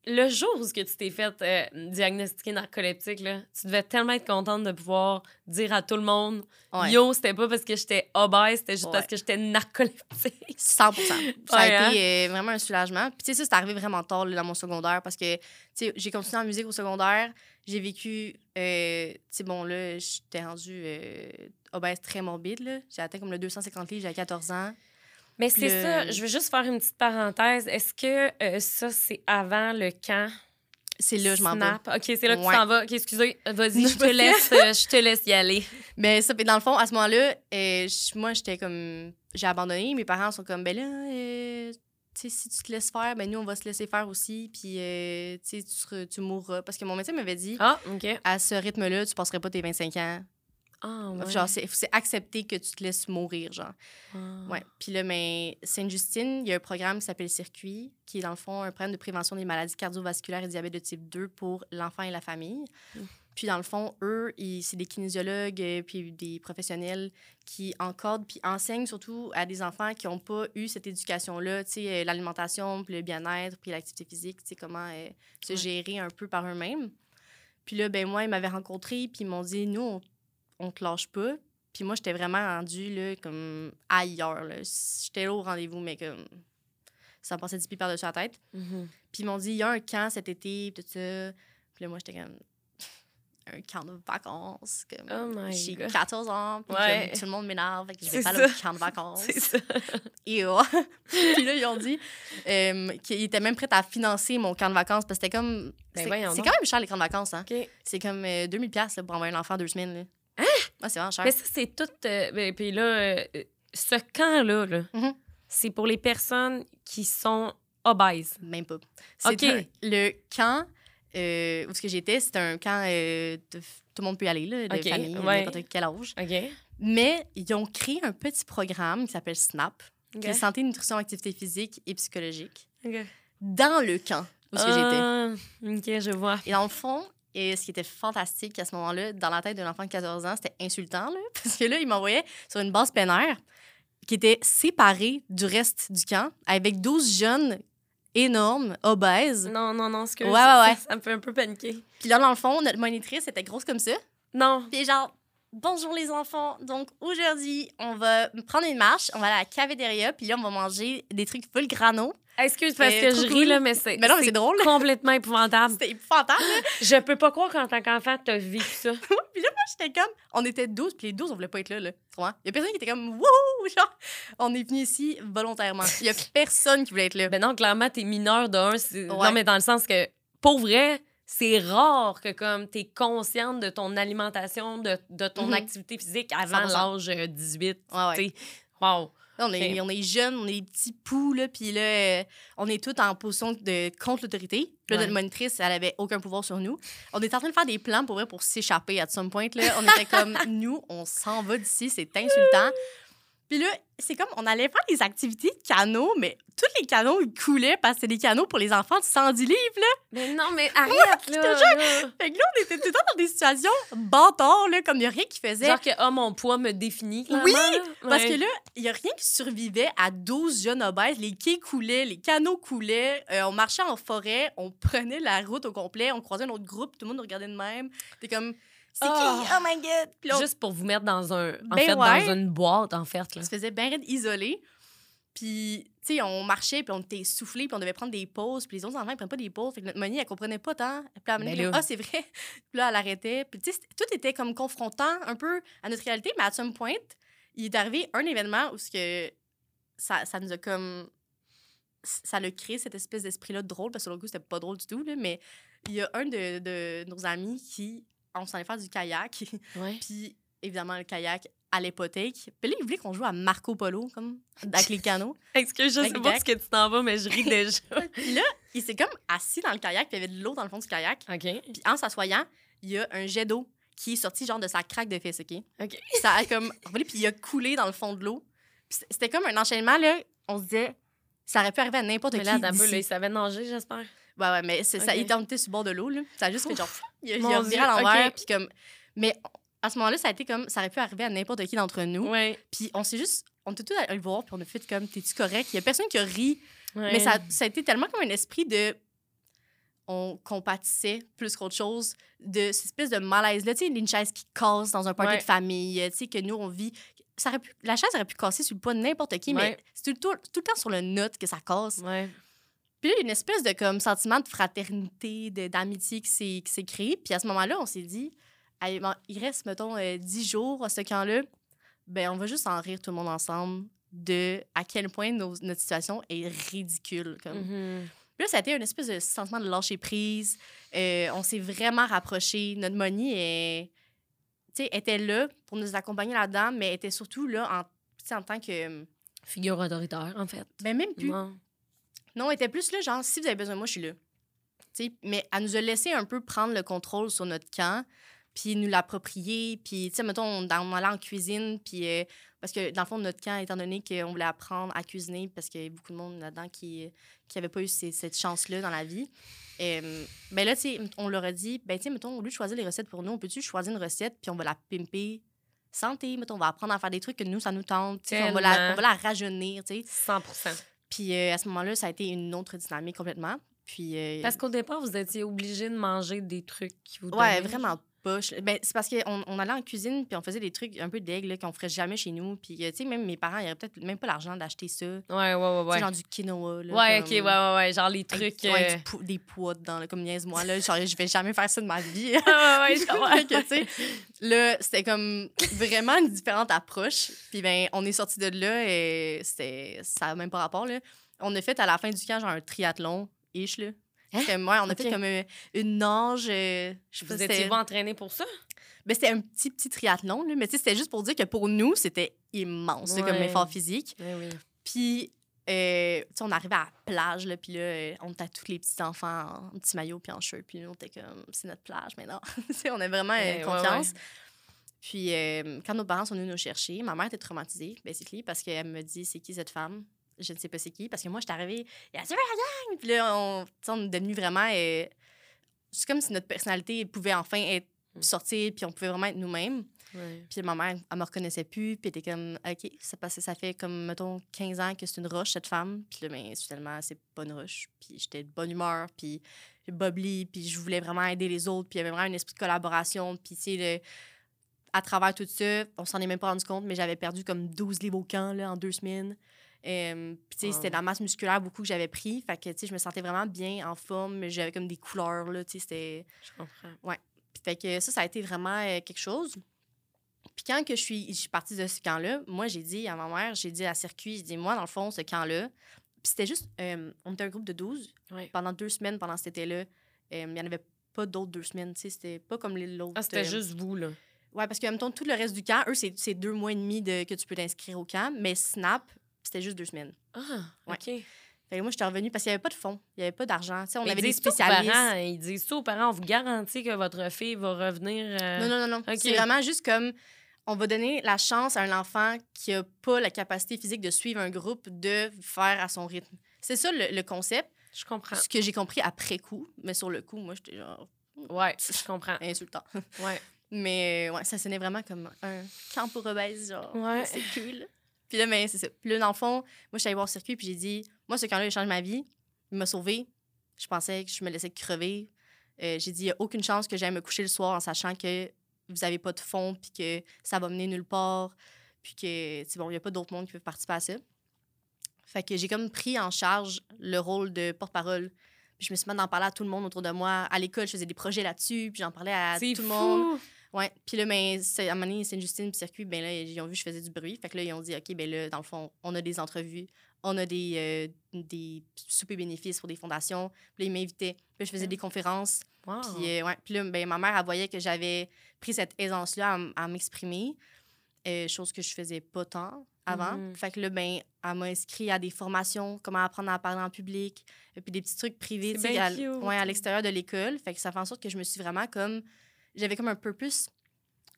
le jour où tu t'es fait euh, diagnostiquer narcoleptique, là, tu devais tellement être contente de pouvoir dire à tout le monde Ouais. Yo, c'était pas parce que j'étais obèse, c'était juste Ouais. parce que j'étais narcoleptique. 100 Ça a Ouais, hein? été euh, vraiment un soulagement. Puis, tu sais, ça, c'est arrivé vraiment tard là, dans mon secondaire parce que, tu sais, j'ai continué en musique au secondaire. J'ai vécu, euh, tu sais, bon, là, j'étais rendue obèse très morbide, là. J'ai atteint comme le 250 livres, j'avais 14 ans. Mais c'est Le- ça, je veux juste faire une petite parenthèse. Est-ce que euh, ça, c'est avant le camp? C'est là, je m'en vais. OK, c'est là que Ouais. tu t'en vas. OK, excusez. Vas-y, je te laisse, euh, je te laisse y aller. Mais ça, dans le fond, à ce moment-là, euh, moi, j'étais comme. J'ai abandonné. Mes parents sont comme, ben là, euh, tu sais, si tu te laisses faire, ben nous, on va se laisser faire aussi. Puis, euh, tu sais, tu mourras. Parce que mon médecin m'avait dit, Ah, OK. à ce rythme-là, tu passerais pas tes 25 ans. Ah, ouais. Genre, c'est accepter que tu te laisses mourir, genre. Ah. Ouais. Puis là, mais Sainte-Justine, il y a un programme qui s'appelle Circuit, qui est dans le fond un programme de prévention des maladies cardiovasculaires et diabète de type 2 pour l'enfant et la famille. Mm. Puis dans le fond, eux, c'est des kinésiologues euh, puis des professionnels qui encadrent puis enseignent surtout à des enfants qui n'ont pas eu cette éducation-là, tu sais, euh, l'alimentation, puis le bien-être, puis l'activité physique, tu sais, comment euh, se Ouais. gérer un peu par eux-mêmes. Puis là, ben moi, ils m'avaient rencontré puis ils m'ont dit, nous, on, on te lâche pas. Puis moi, j'étais vraiment rendue, là, comme ailleurs, là. J'étais là au rendez-vous, mais comme ça me passait 10 pieds par-dessus la tête. Mhm. Puis ils m'ont dit, il y a un camp cet été, puis tout ça. Puis là, moi, j'étais comme, un camp de vacances. Comme, Oh j'ai God. 14 ans, puis Ouais. comme tout le monde m'énerve, fait que je vais pas aller au camp de vacances. C'est ça. Et oh. puis là, ils ont dit euh, qu'ils étaient même prêts à financer mon camp de vacances parce que c'était comme. Ben c'est quand même cher, les camps de vacances. Hein? C'est comme euh, 2000$ piastres, là, pour envoyer un enfant deux semaines. Là. Ouais, c'est vraiment cher. Mais ça, c'est tout. euh, ben, puis là, euh, ce camp-là, là, Mhm. c'est pour les personnes qui sont obèses. Même pas. C'est le camp euh, où ce que j'étais, c'était un camp euh, de tout le monde peut y aller, là, de famille, ouais. n'importe quel âge. OK. Mais ils ont créé un petit programme qui s'appelle SNAP, qui est santé, nutrition, activité physique et psychologique, dans le camp où ce que j'étais. Ah, OK, je vois. Et dans le fond, et ce qui était fantastique à ce moment-là, dans la tête d'un enfant de 14 ans, c'était insultant, là, parce que là, il m'envoyait sur une base plein air qui était séparée du reste du camp, avec 12 jeunes énormes, obèses. Non, non, non, excuse. Ouais, ouais, ça- ouais. Ça, me fait un peu paniquer. Puis là, dans le fond, notre monitrice était grosse comme ça. Non. Puis genre, bonjour les enfants. Donc aujourd'hui, on va prendre une marche, on va aller à la cafétéria, puis là, on va manger des trucs full grano. Excuse parce que je ris, là, mais c'est Mais non, mais c'est drôle. complètement épouvantable. C'était épouvantable. Je peux pas croire qu'en tant qu'enfant, t'as vécu ça. puis là, moi, j'étais comme, on était 12, puis les 12, on voulait pas être là, là. Tu? Il y a personne qui était comme, wouhou, genre, on est venu ici volontairement. Il y a personne qui voulait être là. Ben non, clairement, t'es mineur de un. Ouais. Non, mais dans le sens que, pour vrai, c'est rare que comme t'es consciente de ton alimentation, de, de ton Mhm. activité physique avant 100%. l'âge euh, 18. Ouais, ouais. tu sais. Wow. Là, on, est, on est jeunes, on est des petits poux, là, puis là, euh, on est tous en position de contre l'autorité. Là, Ouais. notre monitrice, elle avait aucun pouvoir sur nous. On était en train de faire des plans pour vrai pour s'échapper à some point. Là. On était comme, nous, on s'en va d'ici, c'est insultant. Puis là, c'est comme, on allait faire des activités de canot, mais tous les canots, ils coulaient parce que c'était des canots pour les enfants de 110 livres, là. Mais non, mais arrête, là. là. Fait que là, on était tout le temps dans des situations bâtards, là, comme il n'y a rien qui faisait. Genre que, ah, mon poids me définit, clairement. Oui. Parce que là, il n'y a rien qui survivait à 12 jeunes obèses. Les quais coulaient, les canaux coulaient. euh, on marchait en forêt, on prenait la route au complet, on croisait un autre groupe, tout le monde nous regardait de même. T'es comme, c'est Ah. qui? Oh my God! Puis là, on Juste pour vous mettre dans un. En Ben fait, ouais. dans une boîte, en fait. Là. se faisait bien raide isolé. Puis, tu sais, on marchait, puis on était essoufflés, puis on devait prendre des pauses. Puis les autres enfants, ils prennent pas des pauses. Fait que notre Monnie, elle comprenait pas tant. Puis elle me Ben dit, là. ah, c'est vrai. Puis là, elle arrêtait. Puis, tu sais, tout était comme confrontant un peu à notre réalité. Mais à some point, il est arrivé un événement où ce que ça, ça nous a comme. Ça l'a créé cette espèce d'esprit-là drôle, parce que sur le coup, c'était pas drôle du tout. Là, mais il y a un de, de nos amis qui. On s'en allait faire du kayak. Ouais. Puis, évidemment, le kayak à l'hypothèque. Puis là, il voulait qu'on joue à Marco Polo, comme, avec les canaux. Excuse, je sais pas ce que tu t'en vas, mais je ris déjà. Puis là, il s'est comme assis dans le kayak, puis il y avait de l'eau dans le fond du kayak. OK. Puis en s'assoyant, il y a un jet d'eau qui est sorti genre de sa craque de fesse, OK? OK. Ça a comme... Puis il a coulé dans le fond de l'eau. Puis c'était comme un enchaînement, là. On se disait, ça aurait pu arriver à n'importe Mais qui là, peu, d'ici. là, il savait nager, j'espère. Ouais, ouais, mais c'est- ça, il était était sur le bord de l'eau, là. Ça a juste fait genre... Il a, il a reviré à l'envers, puis comme... Mais à ce moment-là, ça a été comme... Ça aurait pu arriver à n'importe qui d'entre nous. Ouais. Puis on s'est juste... On était tous allés le voir, puis on a fait comme, t'es-tu correct? Il y a personne qui a ri. ouais. Mais ça, ça a été tellement comme un esprit de. On compatissait plus qu'autre chose de cette espèce de malaise-là. Tu sais, une chaise qui casse dans un party Ouais. de famille, tu sais, que nous, on vit. Ça aurait pu, la chaise aurait pu casser sur le poids de n'importe qui, Ouais. mais c'est tout, le temps- tout le temps sur le note que ça casse. Ouais. Puis là, il y a une espèce de comme, sentiment de fraternité, d'amitié qui s'est qui s'est créé. Puis à ce moment-là, on s'est dit, Allez, bon, il reste, mettons, euh, 10 jours à ce camp-là. Ben, on va juste en rire tout le monde ensemble de à quel point nos- notre situation est ridicule. Comme. Mhm. Puis là, ça a été une espèce de sentiment de lâcher prise. Euh, on s'est vraiment rapprochés. Notre Moni est, était là pour nous accompagner là-dedans, mais était surtout là en, en tant que. Figure autoritaire, en fait. Ben, même plus. Non. Non, elle était plus là, genre, si vous avez besoin de moi, je suis là. Tu sais, mais elle nous a laissé un peu prendre le contrôle sur notre camp puis nous l'approprier. Puis, tu sais, mettons, on, on allait en cuisine, puis... euh, parce que, dans le fond, notre camp, étant donné qu'on voulait apprendre à cuisiner, parce qu'il y avait beaucoup de monde là-dedans qui n'avait pas eu ces- cette chance-là dans la vie, euh, ben là, tu sais, on leur a dit, ben, tu sais, mettons, au lieu de choisir les recettes pour nous, on peut-tu choisir une recette, puis on va la pimper santé, mettons, on va apprendre à faire des trucs que nous, ça nous tente, tu sais, on va, la, on va la rajeunir, tu sais. 100 Puis euh, à ce moment-là, ça a été une autre dynamique complètement. Puis, euh, Parce qu'au départ, vous étiez obligé de manger des trucs qui vous Ouais, vraiment poche. Ben, c'est parce qu'on on allait en cuisine puis on faisait des trucs un peu d'aigle qu'on ferait jamais chez nous. Puis, euh, tu sais, même mes parents, ils n'auraient peut-être même pas l'argent d'acheter ça. Ouais, ouais, ouais, Tu sais, ouais. genre du quinoa. Là, Ouais, ok, ouais, ouais, ouais. Genre les avec- trucs. euh, des poids dedans, là, comme niaise-moi. Là, genre, je vais jamais faire ça de ma vie. ouais, ouais, je sais, là, c'était comme vraiment une différente approche. Puis, ben, on est sorti de là et c'était, ça n'a même pas rapport, là. On a fait à la fin du camp, genre un triathlon, ish, là. Hein? Comme, ouais, on a fait comme euh, une nage. euh, je Vous étiez-vous entraîné pour ça? ben, c'était un petit, petit triathlon, là, mais c'était juste pour dire que pour nous, c'était immense, c'est comme Ouais. effort physique. Puis, euh, on arrivait à la plage, là, puis là, on était tous les petits enfants en petit maillot puis en shirt, puis nous, on était comme, c'est notre plage maintenant. On a vraiment euh, Ouais, ouais, confiance. Puis, euh, quand nos parents sont venus nous chercher, ma mère était traumatisée, basically, parce qu'elle me dit, c'est qui cette femme? Je ne sais pas c'est qui, parce que moi, j'étais arrivée, il a dit, gang! Puis là, on, on est devenu vraiment. euh, c'est comme si notre personnalité pouvait enfin être Mm. sortir, puis on pouvait vraiment être nous-mêmes. Ouais. Puis ma mère, elle me reconnaissait plus, puis elle était comme, OK, ça, que ça fait comme, mettons, 15 ans que c'est une roche, cette femme. Puis là, ben, finalement, c'est pas une roche. Puis j'étais de bonne humeur, puis bubbly, puis je voulais vraiment aider les autres, puis il y avait vraiment un esprit de collaboration. Puis, tu sais, à travers tout ça, on s'en est même pas rendu compte, mais j'avais perdu comme 12 livres au camp, là, en deux semaines. Euh, puis, tu sais, Wow. c'était de la masse musculaire beaucoup que j'avais pris. Fait que, tu sais, je me sentais vraiment bien en forme. J'avais comme des couleurs, là, tu sais, c'était... Je comprends. Puis Fait que ça, ça a été vraiment euh, quelque chose. Puis quand que je suis, je suis partie de ce camp-là, moi, j'ai dit à ma mère, j'ai dit à Circuit, j'ai dit, moi, dans le fond, ce camp-là, puis c'était juste, euh, on était un groupe de 12 Ouais. pendant deux semaines pendant cet été-là. Il n'y en avait pas d'autres deux semaines, tu sais, c'était pas comme les l'autre. Ah, c'était juste vous, là. Ouais, parce que, en même temps, tout le reste du camp, eux, c'est c'est deux mois et demi de, que tu peux t'inscrire au camp, mais Snap, c'était juste deux semaines. Ah, Ouais. OK. Fait que moi, j'étais revenue parce qu'il n'y avait pas de fonds, il n'y avait pas d'argent. Tu sais, on Mais avait ils des disent aux spécialistes. parents, ils disent ça aux parents, on vous garantit que votre fille va revenir. euh, Non, non, non, non. Ok. C'est vraiment juste comme on va donner la chance à un enfant qui n'a pas la capacité physique de suivre un groupe de faire à son rythme. C'est ça le, le concept. Je comprends. Ce que j'ai compris après coup, mais sur le coup, moi, j'étais genre Ouais, je comprends. insultant. Ouais. Mais ouais, ça sonnait vraiment comme un camp pour obèses, genre. Ouais. C'est cool. Puis là, mais c'est ça. Puis là, dans le fond, moi, je suis allée voir le circuit, puis j'ai dit, moi, ce camp-là, il change ma vie. Il m'a sauvée. Je pensais que je me laissais crever. Euh, j'ai dit, il n'y a aucune chance que j'aille me coucher le soir en sachant que vous n'avez pas de fond, puis que ça va mener nulle part, puis que, c'est bon, il n'y a pas d'autres monde qui peuvent participer à ça. Fait que j'ai comme pris en charge le rôle de porte-parole. Puis je me suis mis d'en parler à tout le monde autour de moi. À l'école, je faisais des projets là-dessus, puis j'en parlais à tout fou. le monde. Ouais. Puis là, ben, c'est- à un moment donné, Sainte-Justine puis Circuit, ben là, ils ont vu que je faisais du bruit. Fait que là, ils ont dit, OK, ben là, dans le fond, on a des entrevues, on a des, euh, des soupers bénéfices pour des fondations. Puis là, ils m'invitaient. Puis là, je faisais des conférences. Wow. Puis, euh, ouais. Puis là, ben, ma mère, elle voyait que j'avais pris cette aisance-là à, m'exprimer, euh, chose que je faisais pas tant avant. Mhm. Fait que là, ben, elle m'a inscrit à des formations, comment apprendre à parler en public, et puis des petits trucs privés, à, ouais, à l'extérieur de l'école. Fait que ça fait en sorte que je me suis vraiment comme... J'avais comme un purpose,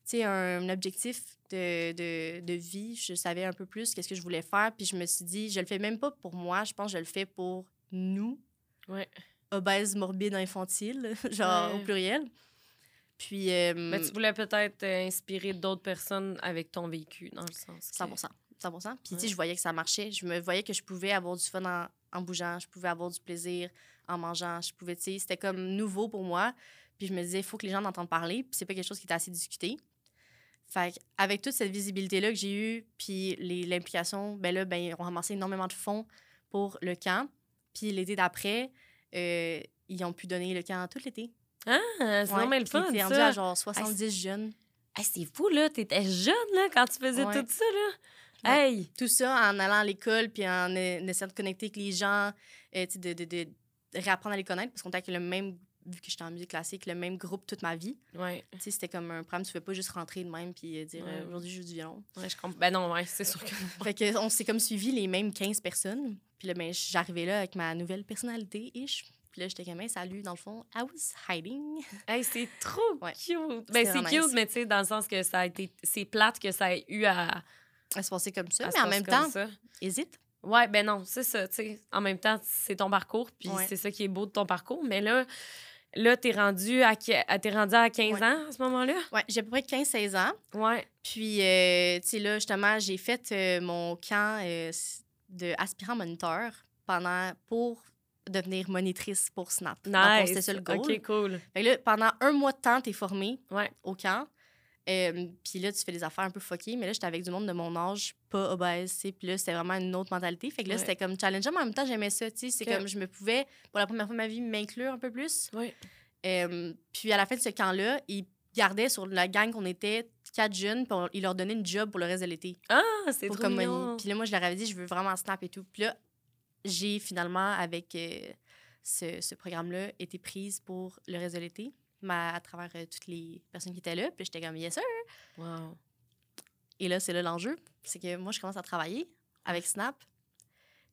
tu sais, un, objectif de, de, de vie. Je savais un peu plus qu'est-ce que je voulais faire. Puis je me suis dit, je le fais même pas pour moi, je pense que je le fais pour nous, Ouais. obèses, morbides, infantiles, genre Ouais. au pluriel. Puis... euh, Mais tu voulais peut-être euh, inspirer d'autres personnes avec ton vécu, dans le sens. que- 100 100 Puis, tu Ouais. sais, je voyais que ça marchait. Je me voyais que je pouvais avoir du fun en, en bougeant, je pouvais avoir du plaisir en mangeant, je pouvais, tu sais, c'était comme nouveau pour moi. Puis, je me disais, il faut que les gens en entendent parler. Puis, c'est pas quelque chose qui était assez discuté. Fait avec toute cette visibilité-là que j'ai eue, puis l'implication, ben là, ben, on ramassé énormément de fonds pour le camp. Puis, l'été d'après, euh, ils ont pu donner le camp tout l'été. Ah, c'est Ouais, normal le fun, rendu ça. à genre 70 jeunes. Hey, c'est fou, là. T'étais jeune, là, quand tu faisais Ouais. tout ça, là. Ouais. Hey! tout ça en allant à l'école puis en euh, essayant de connecter avec les gens, euh, de, de, de réapprendre à les connaître parce qu'on était avec le même, vu que j'étais en musique classique, le même groupe toute ma vie. Ouais, Tu sais, c'était comme un programme, tu fais pas juste rentrer de même puis euh, dire Ouais. euh, aujourd'hui je joue du violon. ouais, je comprends. Ben non, ouais, c'est sûr que. fait que on s'est comme suivi les mêmes 15 personnes. Puis là, ben, j'arrivais là avec ma nouvelle personnalité ish. Puis là, j'étais comme, hey, salut, dans le fond, I was hiding. Hey, c'est trop Ouais. cute. Ben, c'est cute, nice. mais tu sais, dans le sens que ça a été. C'est plate que ça ait eu à. À se passer comme ça, à mais en même temps, ça. hésite. Ouais, ben non, c'est ça, tu sais. En même temps, c'est ton parcours, puis c'est ça qui est beau de ton parcours. Mais là, là t'es rendu à, t'es rendu à 15 Ouais. ans à ce moment-là? Ouais, j'ai à peu près 15-16 ans. Ouais. Puis, euh, tu sais, là, justement, j'ai fait euh, mon camp euh, de aspirant moniteur pendant, pour devenir monitrice pour Snap. Nice. C'était ça le goal. OK, cool. Fait que là, pendant un mois de temps, t'es formé Ouais. au camp. Euh, puis là, tu fais des affaires un peu fuckées, mais là, j'étais avec du monde de mon âge, pas obèse. Puis là, c'était vraiment une autre mentalité. Fait que là, Ouais. c'était comme challengeant, mais en même temps, j'aimais ça, tu sais. C'est Ok. comme je me pouvais, pour la première fois de ma vie, m'inclure un peu plus. Ouais. Euh, puis à la fin de ce camp-là, ils gardaient sur la gang qu'on était quatre jeunes, puis ils leur donnaient une job pour le reste de l'été. Ah, c'est trop comme mignon. Puis là, moi, je leur avais dit, je veux vraiment snap et tout. Puis là, j'ai finalement, avec euh, ce, ce programme-là, été prise pour le reste de l'été, mais à travers euh, toutes les personnes qui étaient là. Puis j'étais comme, yes, sir. Wow. Et là, c'est là l'enjeu. C'est que moi, je commence à travailler avec Snap.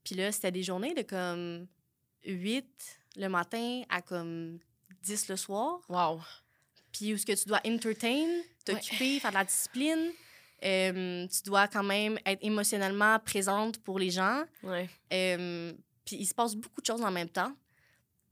Puis là, c'était des journées de comme 8 le matin à comme 10 le soir. Wow. Puis où ce que tu dois entertain, t'occuper, faire de la discipline. Euh, tu dois quand même être émotionnellement présente pour les gens. Ouais. Euh, puis il se passe beaucoup de choses en même temps.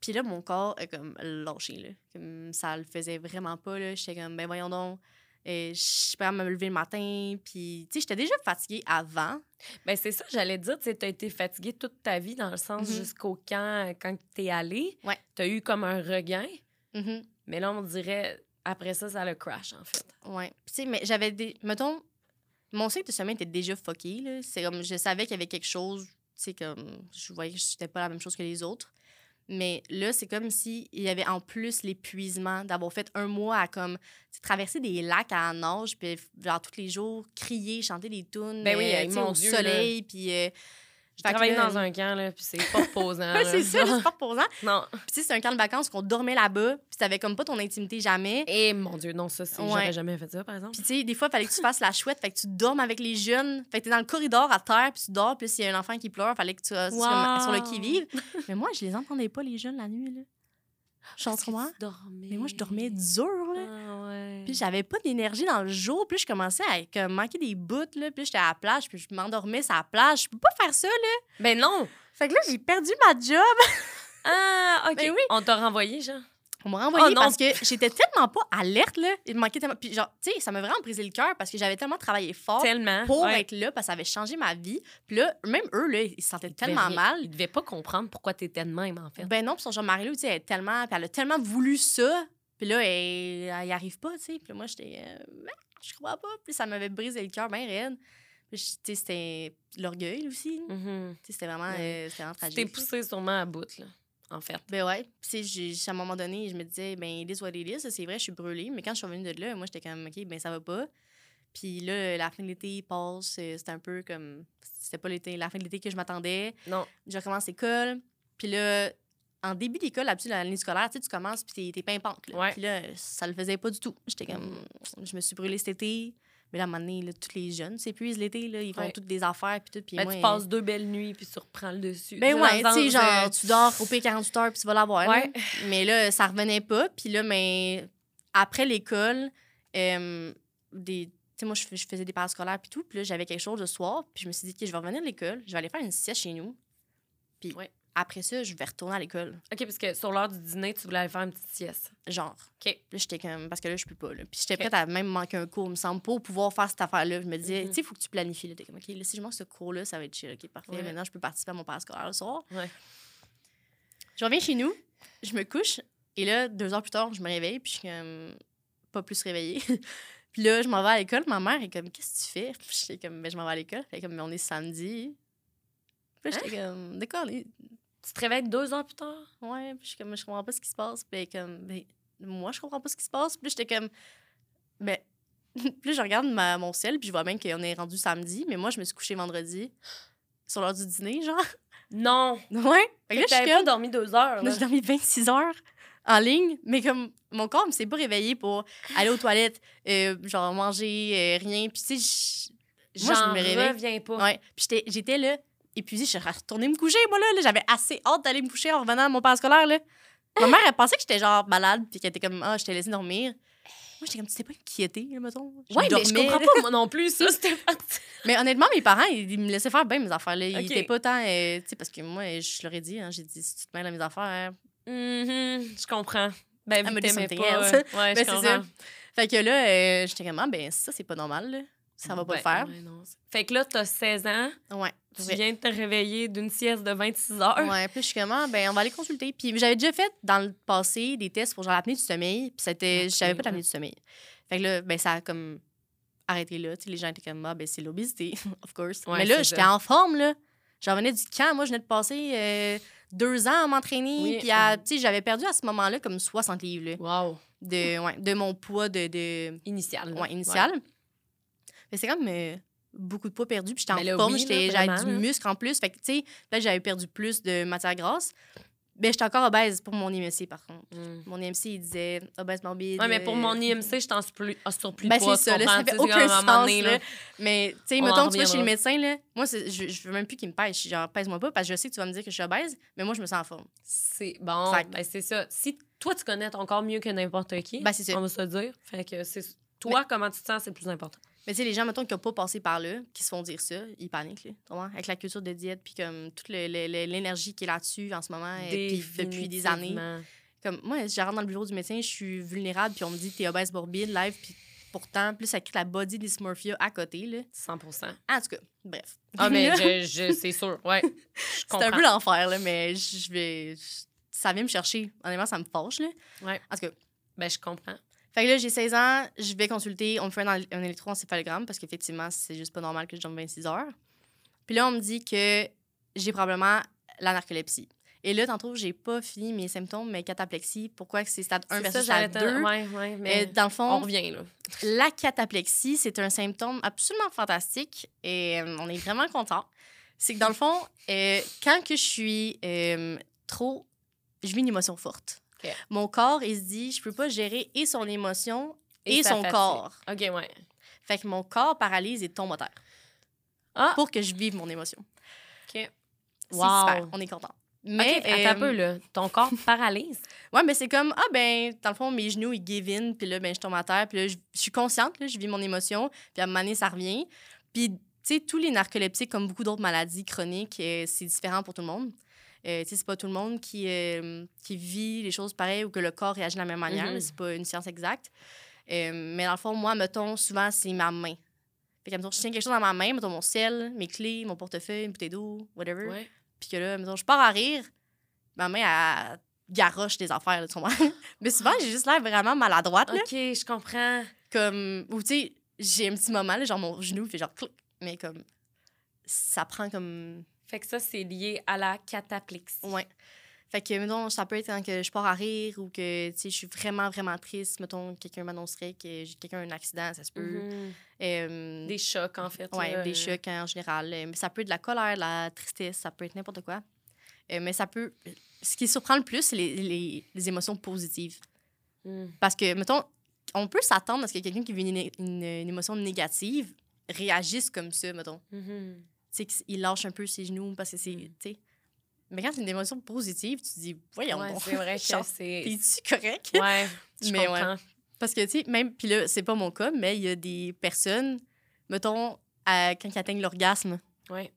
Puis là, mon corps est comme lâché, là. Comme ça le faisait vraiment pas, là. J'étais comme, ben voyons donc. Euh, je suis pas capable de me lever le matin. Puis, tu sais, j'étais déjà fatiguée avant. Ben, c'est ça, j'allais dire, tu sais, t'as été fatiguée toute ta vie, dans le sens Mhm. jusqu'au camp, quand t'es allée. Ouais. T'as eu comme un regain, Mhm. mais là, on dirait, après ça, ça le crash, en fait. Ouais. Tu sais, mais j'avais des. Mettons, mon cycle de semaine était déjà fucké, là. C'est comme, je savais qu'il y avait quelque chose, tu sais, comme, je voyais que j'étais pas la même chose que les autres. Mais là, c'est comme si il y avait en plus l'épuisement d'avoir fait un mois à comme traverser des lacs à nage, puis genre tous les jours crier, chanter des tunes, Ben oui, euh, mon au soleil, puis euh, Travaillé là- dans un camp, là, puis c'est pas reposant. c'est ça, c'est pas reposant. Non. Puis c'est un camp de vacances qu'on dormait là-bas, puis t'avais comme pas ton intimité jamais. Et mon Dieu, non, ça, c'est... Ouais. j'aurais jamais fait ça, par exemple. Puis, tu sais, des fois, il fallait que tu fasses la chouette, fait que tu dormes avec les jeunes. Fait que t'es dans le corridor à terre, puis tu dors, puis s'il y a un enfant qui pleure, fallait que tu sois Wow. sur le qui-vive. Mais moi, je les entendais pas, les jeunes, la nuit, là. Tu dormais. Mais moi, je dormais dur, là. Ah ouais. Puis j'avais pas d'énergie dans le jour. Puis je commençais à comme, manquer des bouts, là. Puis j'étais à la plage, puis je m'endormais sur la plage. Je peux pas faire ça, là. Ben non! Fait que là, j'ai perdu ma job. Ah, OK. Ben oui. On t'a renvoyé, genre? On m'a renvoyé Oh parce que j'étais tellement pas alerte, là. Il me manquait tellement... Puis genre, tu sais, ça m'a vraiment brisé le cœur parce que j'avais tellement travaillé fort Tellement. pour Ouais. être là parce que ça avait changé ma vie. Puis là, même eux, là, ils se sentaient Ils tellement rien- mal. Ils devaient pas comprendre pourquoi t'étais de même, en fait. Ben non, puis son genre Marie-Lou, tu sais, elle est tellement... Puis elle a tellement voulu ça. Puis là, elle, elle y arrive pas, tu sais. Puis moi, j'étais... euh, Ben, je crois pas. Puis ça m'avait brisé le cœur bien raide. Puis, je- tu sais, c'était l'orgueil aussi. Tu sais, c'était vraiment, Ouais. euh, vraiment Tu t'es tragique. poussé sûrement à bout, là, en fait. Ben ouais. Puis, tu sais, j'ai- à un moment donné, je me disais, ben, it is what it is. C'est vrai, je suis brûlée. Mais quand je suis revenue de là, moi, j'étais comme, OK, ben, ça va pas. Puis là, la fin de l'été passe. euh, C'était un peu comme. C'était pas l'été, la fin de l'été que je m'attendais. Non. Je recommence l'école. Puis là, en début d'école, d'habitude, l'année scolaire, tu sais, tu commences, puis t'es- t'es pimpante. Là. Ouais. Puis là, ça le faisait pas du tout. J'étais comme. Je me suis brûlée cet été. Mais moment donné, là, tous les jeunes s'épuisent l'été. Là, ils font Ouais. toutes des affaires. Puis tout. Puis Ben, moi, tu passes deux belles nuits, puis tu reprends le dessus. ben ouais, le tu sais, sens, genre, euh, tu dors au pire 48 heures puis tu vas l'avoir. Ouais. Mais là, ça revenait pas. Puis là, mais après l'école, euh, des... moi, je, fais- je faisais des parascolaires puis tout. Puis là, j'avais quelque chose le soir. Puis je me suis dit, OK, je vais revenir de l'école. Je vais aller faire une sieste chez nous. Puis Ouais. Après ça, je vais retourner à l'école. OK, parce que sur l'heure du dîner, tu voulais aller faire une petite sieste. Genre. OK. Là, j'étais comme... Parce que là, je peux pas. Là. Puis j'étais prête à même manquer un cours, me semble, pour pouvoir faire cette affaire-là. Je me disais, Mhm. tu sais, il faut que tu planifies. Là. Comme, OK, là, si je manque ce cours-là, ça va être chill. OK, parfait. Ouais. Maintenant, je peux participer à mon parascolaire le soir. Ouais. Je reviens chez nous, je me couche, et là, deux heures plus tard, je me réveille, puis je suis comme pas plus réveillée. puis là, je m'en vais à l'école. Ma mère est comme, qu'est-ce que tu fais? Puis comme, ben, je m'en vais à l'école. Elle est comme, mais on est samedi. Puis j'étais comme, d'accord, les- Tu te réveilles deux heures plus tard? ouais. Puis je suis comme, je comprends pas ce qui se passe. Puis comme, ben, moi, je comprends pas ce qui se passe. Puis j'étais comme, ben, puis je regarde ma, mon ciel, puis je vois bien qu'on est rendu samedi, mais moi, je me suis couchée vendredi, sur l'heure du dîner, genre. Non! Ouais. Fait que là, je pas dormi deux heures, j'ai dormi 26 heures en ligne, mais comme mon corps ne s'est pas réveillé pour aller aux toilettes, euh, genre manger, euh, rien. Puis tu sais, je- moi, je me réveille. reviens pas. Ouais. Puis j'étais- j'étais là, épuisée, je suis retournée me coucher, moi, là. là. J'avais assez hâte d'aller me coucher en revenant à mon parc scolaire, là. Ma mère, elle pensait que j'étais genre malade, puis qu'elle était comme, ah, je t'ai laissé dormir. Moi, j'étais comme, tu t'es pas inquiétée, là, mettons. Je Ouais, mais je dormais. comprends pas, moi non plus, ça, c'était. Mais honnêtement, mes parents, ils, me laissaient faire bien mes affaires. Là. Ils Ok. étaient pas tant. euh, tu sais, parce que moi, je leur ai dit, hein, j'ai dit, si tu te mêles à mes affaires. Mhm, je comprends. Ben, t'aimais something pas. euh, Ouais, Ben, je c'est comprends. ça. Fait que là, euh, j'étais comme, ah, ben, ça, c'est pas normal, là. Ça va pas le faire. ouais, non. Fait que là, t'as 16 ans, Ouais. Tu Ouais. viens de te réveiller d'une sieste de 26 heures. Ouais, puis je suis comme, ah, ben, on va aller consulter. Puis j'avais déjà fait dans le passé des tests pour genre l'apnée du sommeil, puis c'était, Ok, je savais pas ouais. l'apnée du sommeil. Fait que là, ben, ça a comme arrêté là. Tu sais, les gens étaient comme, ah, ben, c'est l'obésité, of course. Ouais, Mais là, j'étais en forme, là. J'en venais du camp. Moi, je venais de passer euh, deux ans à m'entraîner. Oui, Puis, euh. tu sais, j'avais perdu à ce moment-là comme 60 livres, là, Wow. de, ouais, de mon poids de, de, Initial. là. ouais, initial. Mais c'est comme euh, beaucoup de poids perdu. Puis, j'étais Ben en forme. oui, j'étais- j'avais du muscle en plus. Fait que, tu sais, là, j'avais perdu plus de matière grasse. Ben, j'étais encore obèse pour mon IMC, par contre. Mm. Mon IMC, il disait obèse morbide. Ouais, mais pour euh, mon IMC, je t'en surplus, en surplus Ben, de poids, c'est ça, là, ça fait aucun sens, donné, là. Mais, tu sais, mettons, tu vas chez le médecin, là, moi, je, je veux même plus qu'il me pèse. Genre, pèse-moi pas, parce que je sais que tu vas me dire que je suis obèse, mais moi, je me sens en forme. C'est bon, ben c'est ça. Si toi, tu connais ton corps mieux que n'importe qui, Ben, on va se le dire. Fait que c'est toi, comment tu te sens, c'est le plus important. Mais tu sais, les gens, mettons, qui n'ont pas passé par là, qui se font dire ça, ils paniquent, là? Avec la culture de diète, puis comme toute l'énergie qui est là-dessus en ce moment, et puis depuis des années. Comme moi, je rentre dans le bureau du médecin, je suis vulnérable, puis on me dit, t'es obèse morbide, live, puis pourtant, plus ça écrit la body dysmorphia à côté, là. 100% En tout cas, bref. Ah, mais je, je- c'est sûr, ouais. Je C'est un peu l'enfer, là, mais je je vais. je- Ça vient me chercher. Honnêtement, ça me fâche, là. Ouais. En tout cas. Ben, je comprends. Fait que là, j'ai 16 ans, je vais consulter, on me fait un, un électroencéphalogramme parce qu'effectivement, c'est juste pas normal que je dorme 26 heures. Puis là, on me dit que j'ai probablement la narcolepsie. Et là, tantôt, j'ai pas fini mes symptômes, mais cataplexie. Pourquoi que c'est stade 1 C'est versus ça, stade te- 2? Ouais, ouais, Euh, mais dans le on fond, revient, là. la cataplexie, c'est un symptôme absolument fantastique et euh, on est vraiment content. C'est que dans le fond, euh, quand que je suis euh, trop, je vis une émotion forte. Mon corps, il se dit, je peux pas gérer et son émotion et, son fatigue. corps. OK, ouais. Fait que mon corps paralyse et tombe à terre Ah, pour que je vive mon émotion. OK. Wow. super, on est content. Mais Mais, attends un euh, peu, là. Ton corps paralyse? Ouais, mais c'est comme, ah ben, dans le fond, mes genoux, ils give in, puis là, ben, je tombe à terre, puis là, je, je suis consciente, là, je vis mon émotion, puis à un moment donné, ça revient. Puis, tu sais, tous les narcoleptiques, comme beaucoup d'autres maladies chroniques, euh, c'est différent pour tout le monde. Euh, tu sais, c'est pas tout le monde qui, euh, qui vit les choses pareilles ou que le corps réagit de la même manière. Mhm. là, C'est pas une science exacte. Euh, mais dans le fond, moi, mettons, souvent, c'est ma main. Fait que, mettons, je tiens quelque chose dans ma main, mettons, mon sel, mes clés, mon portefeuille, une bouteille d'eau, whatever. Ouais. Puis que là, mettons, je pars à rire, ma main, elle garoche des affaires, là, tu comprends? Mais souvent, j'ai juste l'air vraiment maladroite, là. OK, je comprends. Comme, ou tu sais, j'ai un petit moment, là, genre mon genou fait genre clic, mais comme, ça prend comme, Fait que ça, c'est lié à la cataplexie. ouais. Fait que, mettons, ça peut être quand que je pars à rire ou que, tu sais, je suis vraiment, vraiment triste. Mettons, quelqu'un m'annoncerait que j'ai quelqu'un a un accident, ça se peut. Mhm. Euh, Des chocs, en fait. Là. des chocs en général. Euh, Mais ça peut être de la colère, de la tristesse, ça peut être n'importe quoi. Euh, mais ça peut. Ce qui surprend le plus, c'est les, les, les émotions positives. Mhm. Parce que, mettons, on peut s'attendre à ce que quelqu'un qui vit une, une- une émotion négative réagisse comme ça, mettons. Mhm. Tu sais, qu'il lâche un peu ses genoux parce que c'est. Mm. tu sais. Mais quand c'est une émotion positive, tu te dis, voyons, Ouais, c'est vrai que c'est... T'es-tu correct? Ouais, je Mais comprends. Parce que, tu sais, même, puis là, c'est pas mon cas, mais il y a des personnes, mettons, à- quand ils atteignent l'orgasme, Ouais.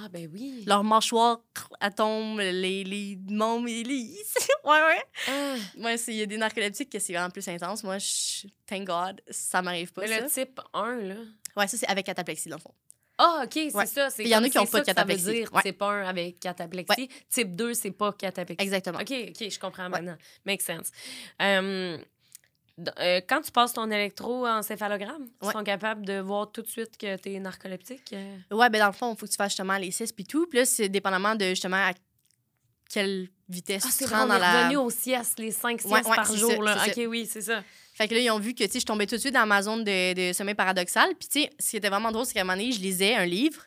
Ah, ben oui. leur mâchoire, elle tombe, les, les membres, les... les- ouais, ouais. Ah, c'est- il y a des narcoleptiques que c'est vraiment plus intense. Moi, je... thank God, ça m'arrive pas, mais ça. le type 1, là... Ouais, ça, c'est avec cataplexie, dans le fond. Ah, OK, c'est Ouais. ça. C'est Il y en a qui ont c'est pas de que ça veut cataplexie. dire, Ouais. type 1 avec cataplexie. Type 2, c'est pas cataplexie. Exactement. OK, OK, je comprends maintenant. Make sense. D- euh, quand tu passes ton électroencéphalogramme, ils Ouais. sont capables de voir tout de suite que tu es narcoleptique? euh? Ouais, ben dans le fond, il faut que tu fasses justement les 6 puis tout. Puis là, c'est dépendamment de justement à quelle vitesse Ah, tu c'est rends dans la... revenu aux siestes, les 5 siestes Ouais, ouais, par c'est jour. ça, là. c'est OK, oui, c'est ça. Fait que là, ils ont vu que, tu sais, je tombais tout de suite dans ma zone de, de sommeil paradoxal. Puis, tu sais, ce qui était vraiment drôle, c'est qu'à un moment donné, je lisais un livre.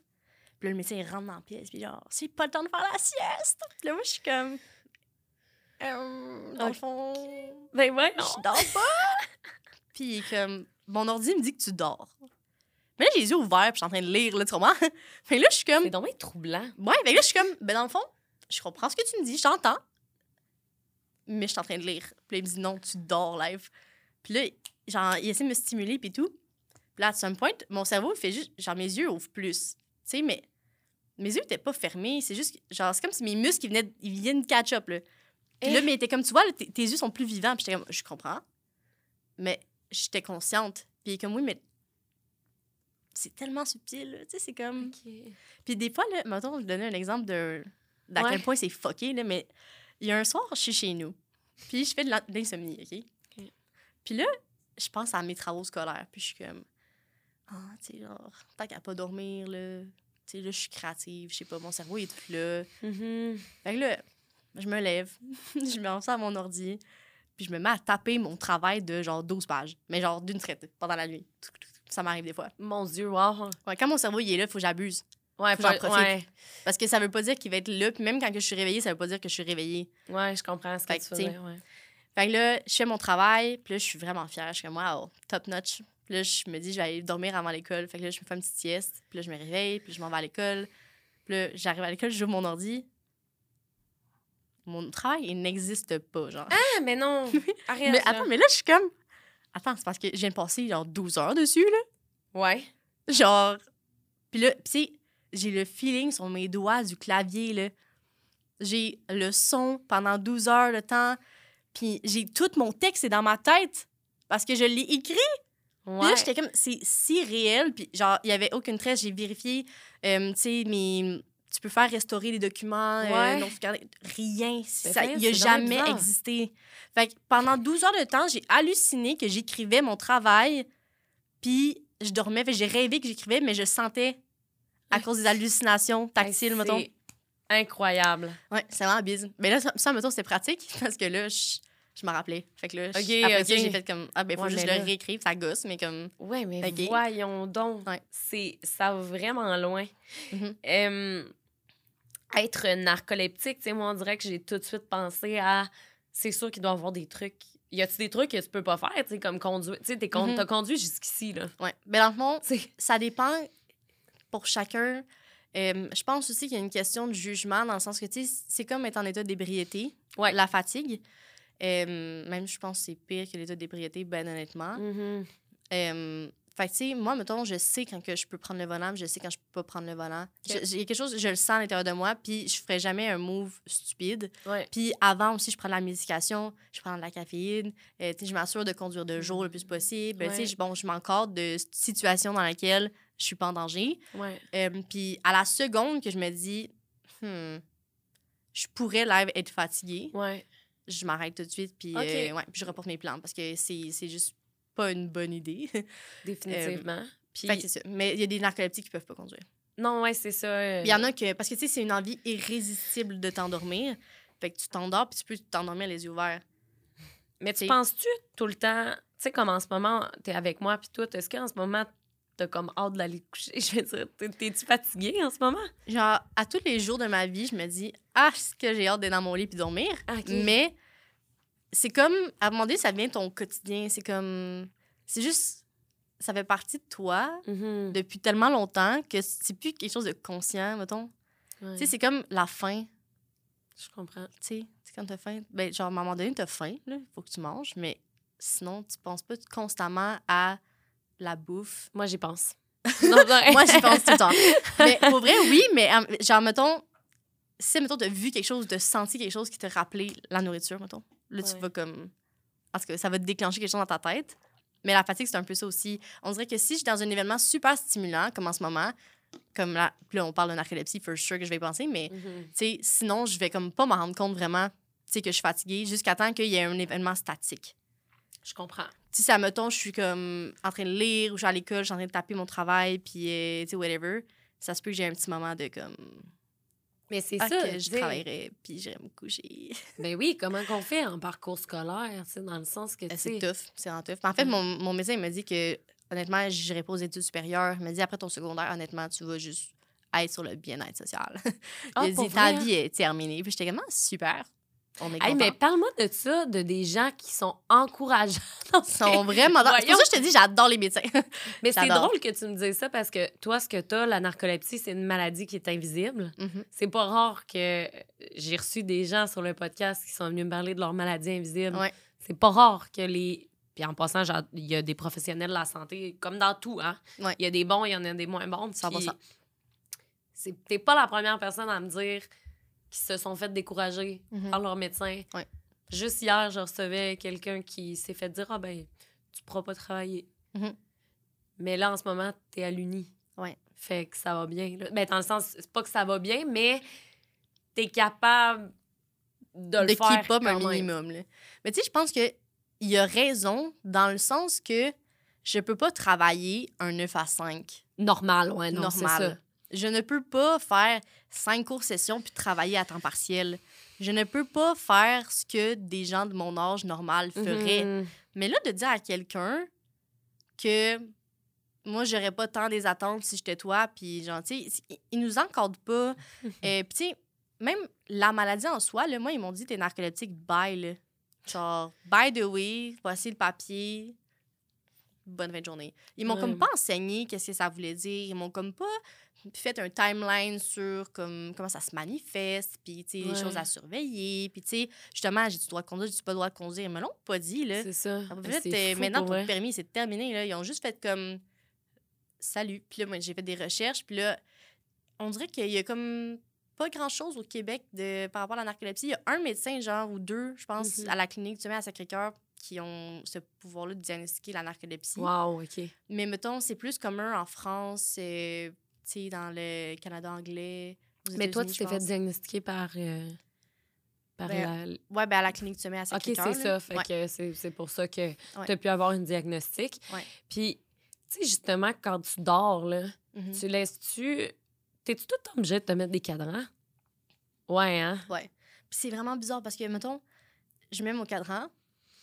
Puis là, le médecin, il rentre dans la pièce. Puis genre, c'est pas le temps de faire la sieste. Puis là, moi, je suis comme... Euh, dans le fond, Ben ouais, je dors pas. puis comme, mon ordi me dit que tu dors. Mais là, j'ai les yeux ouverts, puis je suis en train de lire, là, tu comprends? Que là, je suis comme, C'est bien troublant. ouais, que là, je suis comme, ben dans le fond, je comprends ce que tu me dis, je t'entends. mais je suis en train de lire. Puis là, il me dit, non, tu dors live. Puis là, genre, il essaie de me stimuler, puis tout. Puis là, à some point, mon cerveau, il fait juste, genre, mes yeux ouvrent plus. Tu sais, mais mes yeux étaient pas fermés. C'est juste, genre, c'est comme si mes muscles, ils venaient, ils viennent catch-up, là. Puis là, Eh. mais t'es comme, tu vois, là, tes, yeux sont plus vivants. Puis j'étais comme, je comprends. Mais j'étais consciente. Puis comme, oui, mais c'est tellement subtil, là. Tu sais, c'est comme... Puis des fois, là, mettons, je vais donner un exemple de d'à Ouais. quel point c'est fucké, là, mais il y a un soir, je suis chez nous. Puis je fais de l'insomnie, OK? Puis là, je pense à mes travaux scolaires. Puis je suis comme, ah, tu sais, genre, tant qu'à pas dormir, là, tu sais, là, je suis créative, je sais pas, mon cerveau est tout là. Mhm. Fait que là, je me lève, je me lance à mon ordi, puis je me mets à taper mon travail de genre 12 pages, mais genre d'une traite, pendant la nuit. Ça m'arrive des fois. Mon Dieu, wow. Ouais, quand mon cerveau il est là, il faut que j'abuse. Ouais, Faut que profite. ouais. Parce que ça veut pas dire qu'il va être là. Puis même quand je suis réveillée, ça veut pas dire que je suis réveillée. Ouais, je comprends ce que Fait tu t'sais, Ouais. Fait que là, je fais mon travail. Puis là, je suis vraiment fière. Je suis comme, wow, top notch. Puis là, je me dis, je vais aller dormir avant l'école. Fait que là, je me fais une petite sieste. Puis là, je me réveille. Puis je m'en vais à l'école. Puis là, j'arrive à l'école, j'ouvre mon ordi. Mon travail, il n'existe pas, genre. Ah, mais non. Arrête. mais là. attends, mais là, je suis comme. Attends, c'est parce que je viens de passer genre 12 heures dessus, là. Ouais. Genre. Puis là, tu sais, j'ai le feeling sur mes doigts du clavier, là. J'ai le son pendant 12 heures de temps. Puis j'ai tout mon texte, c'est dans ma tête. Parce que je l'ai écrit. Puis Ouais. là, j'étais comme, c'est si réel. Puis genre, il y avait aucune trace. J'ai vérifié, euh, tu sais, mes. Tu peux faire restaurer les documents, euh, Ouais. non sauvegardés. Rien. Ça, voyons, il a c'est vraiment jamais existé. Fait que pendant 12 heures de temps, j'ai halluciné que j'écrivais mon travail. Puis je dormais. J'ai rêvé que j'écrivais, mais je sentais à cause des hallucinations tactiles, Hey, mettons. C'est incroyable. Ouais, c'est vraiment bise. Mais là, ça, ça, mettons, c'était pratique parce que là, je, je me rappelais. Fait que là, je- Ok, après ok. ça, j'ai fait comme, ah, ben, faut Ouais, juste mais le là- réécrire, ça gosse, mais comme, Ouais, mais voyons donc. Ouais. C'est, ça va vraiment loin. Mhm. Euh, être narcoleptique, tu sais, moi, on dirait que j'ai tout de suite pensé à. C'est sûr qu'il doit y avoir des trucs. Y a-tu des trucs que tu peux pas faire, tu sais, comme conduire? Tu sais, Mhm. t'as conduit jusqu'ici, là. ouais. Mais dans le fond, ça dépend pour chacun. Euh, je pense aussi qu'il y a une question de jugement dans le sens que, tu sais, c'est comme être en état d'ébriété, Ouais. la fatigue. Euh, même, je pense que c'est pire que l'état d'ébriété, ben honnêtement. mhm. Euh, fait que, tu sais, moi, mettons, je sais quand que je peux prendre le volant, je sais quand je peux pas prendre le volant. Ok. Je- J'ai quelque chose, je le sens à l'intérieur de moi, puis je ferai jamais un move stupide. Ouais. Puis avant aussi, je prends de la médication, je prends de la caféine. Euh, tu sais, je m'assure de conduire de jour le plus possible. Tu sais, bon, je m'encadre de situations dans lesquelles je suis pas en danger. Ouais. Euh, puis à la seconde que je me dis, hmm, je pourrais live être fatiguée, Ouais. je m'arrête tout de suite, puis euh, ouais, je reporte mes plans parce que c'est juste pas une bonne idée. Définitivement. Puis, Fait que c'est ça. Mais il y a des narcoleptiques qui peuvent pas conduire. non, ouais, c'est ça. euh, Il y en a que. Parce que, tu sais, c'est une envie irrésistible de t'endormir. Fait que tu t'endors, puis tu peux t'endormir les yeux ouverts. Mais tu penses-tu tout le temps, tu sais, comme en ce moment, t'es avec moi, puis toi, est-ce qu'en ce moment, t'as comme hâte d'aller te coucher? Je veux dire, t'es- t'es-tu fatiguée en ce moment? Genre, à tous les jours de ma vie, je me dis, ah, est-ce que j'ai hâte d'être dans mon lit puis dormir? Ah. Mais c'est comme, à un moment donné, ça devient ton quotidien. C'est comme. C'est juste. Ça fait partie de toi Mhm. depuis tellement longtemps que c'est plus quelque chose de conscient, mettons. Ouais, Tu sais, c'est comme la faim. je comprends. Tu sais, quand t'as faim, ben, genre, à un moment donné, t'as faim, là, faut que tu manges, mais sinon, tu penses pas constamment à la bouffe. Moi, j'y pense. Non, non, Moi, j'y pense tout le temps. Mais pour vrai, oui, mais euh, genre, mettons, si, mettons, t'as vu quelque chose, t'as senti quelque chose qui te rappelait la nourriture, mettons, là, tu vas comme. Parce que ça va te déclencher quelque chose dans ta tête. Mais la fatigue, c'est un peu ça aussi. On dirait que si je suis dans un événement super stimulant, comme en ce moment, comme là, là on parle de narcolepsie, for sure que je vais y penser, mais Mhm. tu sais, sinon, je vais comme pas m'en rendre compte vraiment, tu sais, que je suis fatiguée jusqu'à temps qu'il y ait un événement statique. Je comprends. Si ça mettons, je suis comme en train de lire ou je suis à l'école, je suis en train de taper mon travail, puis euh, tu sais, whatever, ça se peut que j'ai un petit moment de comme, Mais c'est ah, ça. que je je veux dire, travaillerai, puis j'irai me coucher. Ben oui, comment qu'on fait en parcours scolaire, tu sais, dans le sens que, tu Euh, c'est tough, c'est vraiment tough. Mais en fait, mon, mon médecin il m'a dit que, honnêtement, j'irai pas aux études supérieures. Il m'a dit, après ton secondaire, honnêtement, tu vas juste être sur le bien-être social. Ah, il a pour dit, ta vie est terminée. Puis j'étais comme, Ah, super. On est Hey, mais parle-moi de ça, de des gens qui sont encourageants. Ils sont vraiment... C'est pour ça que je te dis, j'adore les médecins. Mais c'est drôle que tu me dises ça parce que toi, ce que tu as, la narcolepsie, c'est une maladie qui est invisible. Mhm. C'est pas rare que j'ai reçu des gens sur le podcast qui sont venus me parler de leur maladie invisible. Ouais. C'est pas rare que les. Puis en passant, il y a des professionnels de la santé, comme dans tout, hein. Ouais. Il y a des bons, il y en a des moins bons. puis 100%. c'est- T'es pas la première personne à me dire qu'ils se sont fait décourager Mhm. par leur médecin. Ouais. Juste hier, je recevais quelqu'un qui s'est fait dire Ah ben, tu pourras pas travailler. Mhm. Mais là, en ce moment, t'es à l'uni. Ouais. Fait que ça va bien. là. Ben, dans le sens, c'est pas que ça va bien, mais t'es capable de le de faire. keep up un minimum. Là. Mais tu sais, je pense que il a raison dans le sens que je peux pas travailler un 9 à 5 Normal, ouais, non, normal. Je ne peux pas faire cinq cours sessions puis travailler à temps partiel. Je ne peux pas faire ce que des gens de mon âge normal feraient. Mhm. Mais là, de dire à quelqu'un que moi, j'aurais pas tant des attentes si j'étais toi, puis genre, tu sais, ils- nous encadrent pas. Euh, puis tu sais, même la maladie en soi, là, moi, ils m'ont dit, t'es narcoleptique, bye, là. Genre, by the way, voici le papier. Bonne fin de journée. Ils m'ont comme pas enseigné qu'est-ce que ça voulait dire. Ils m'ont comme pas fait un timeline sur comme, comment ça se manifeste, puis tu sais, les choses à surveiller. Puis tu sais, justement, j'ai du droit de conduire, j'ai pas le droit de conduire. Ils me l'ont pas dit, là. C'est ça. En fait, euh, fou, maintenant, ton vrai. permis, c'est terminé. Là. Ils ont juste fait comme salut. Puis là, moi, j'ai fait des recherches. Puis là, on dirait qu'il y a comme pas grand-chose au Québec de, par rapport à la narcolepsie. Il y a un médecin, genre, ou deux, je pense, Mhm. à la clinique, tu mets à Sacré-Cœur, qui ont ce pouvoir-là de diagnostiquer la narcolepsie. Wow, OK. Mais mettons, c'est plus commun en France, euh, sais, dans le Canada anglais. Mais toi, tu t'es fait diagnostiquer par. euh, par Ben, la... Ouais, ben à la clinique, tu mets à OK, Sacré-Cœur. c'est ça. Fait Ouais. que c'est pour ça que Ouais. tu as pu avoir une diagnostic. Ouais. Puis, tu sais, justement, quand tu dors, là, Mhm. tu laisses-tu. T'es-tu tout le temps obligé de te mettre des cadrans? Ouais, hein? Ouais. Puis c'est vraiment bizarre parce que, mettons, je mets mon cadran,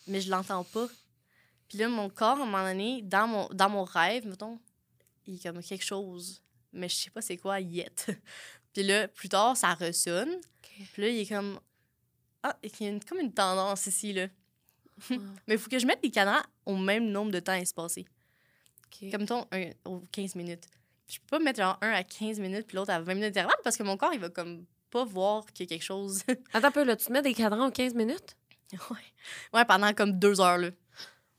mais je l'entends pas. Puis là, mon corps, à un moment donné, dans mon, dans mon rêve, mettons, il y a comme quelque chose, mais je sais pas c'est quoi, yet. Puis là, plus tard, ça ressonne. Puis là, il est comme... Ah, il y a une- comme une tendance ici, là. mais il faut que je mette des cadrans au même nombre de temps espacé. OK. Comme, mettons, un, aux 15 minutes. Je peux pas mettre genre un à 15 minutes, puis l'autre à 20 minutes d'intervalle, parce que mon corps, il va comme pas voir qu'il y a quelque chose... Attends un peu, là, tu te mets des cadrans aux 15 minutes? Ouais. ouais, pendant comme deux heures, là.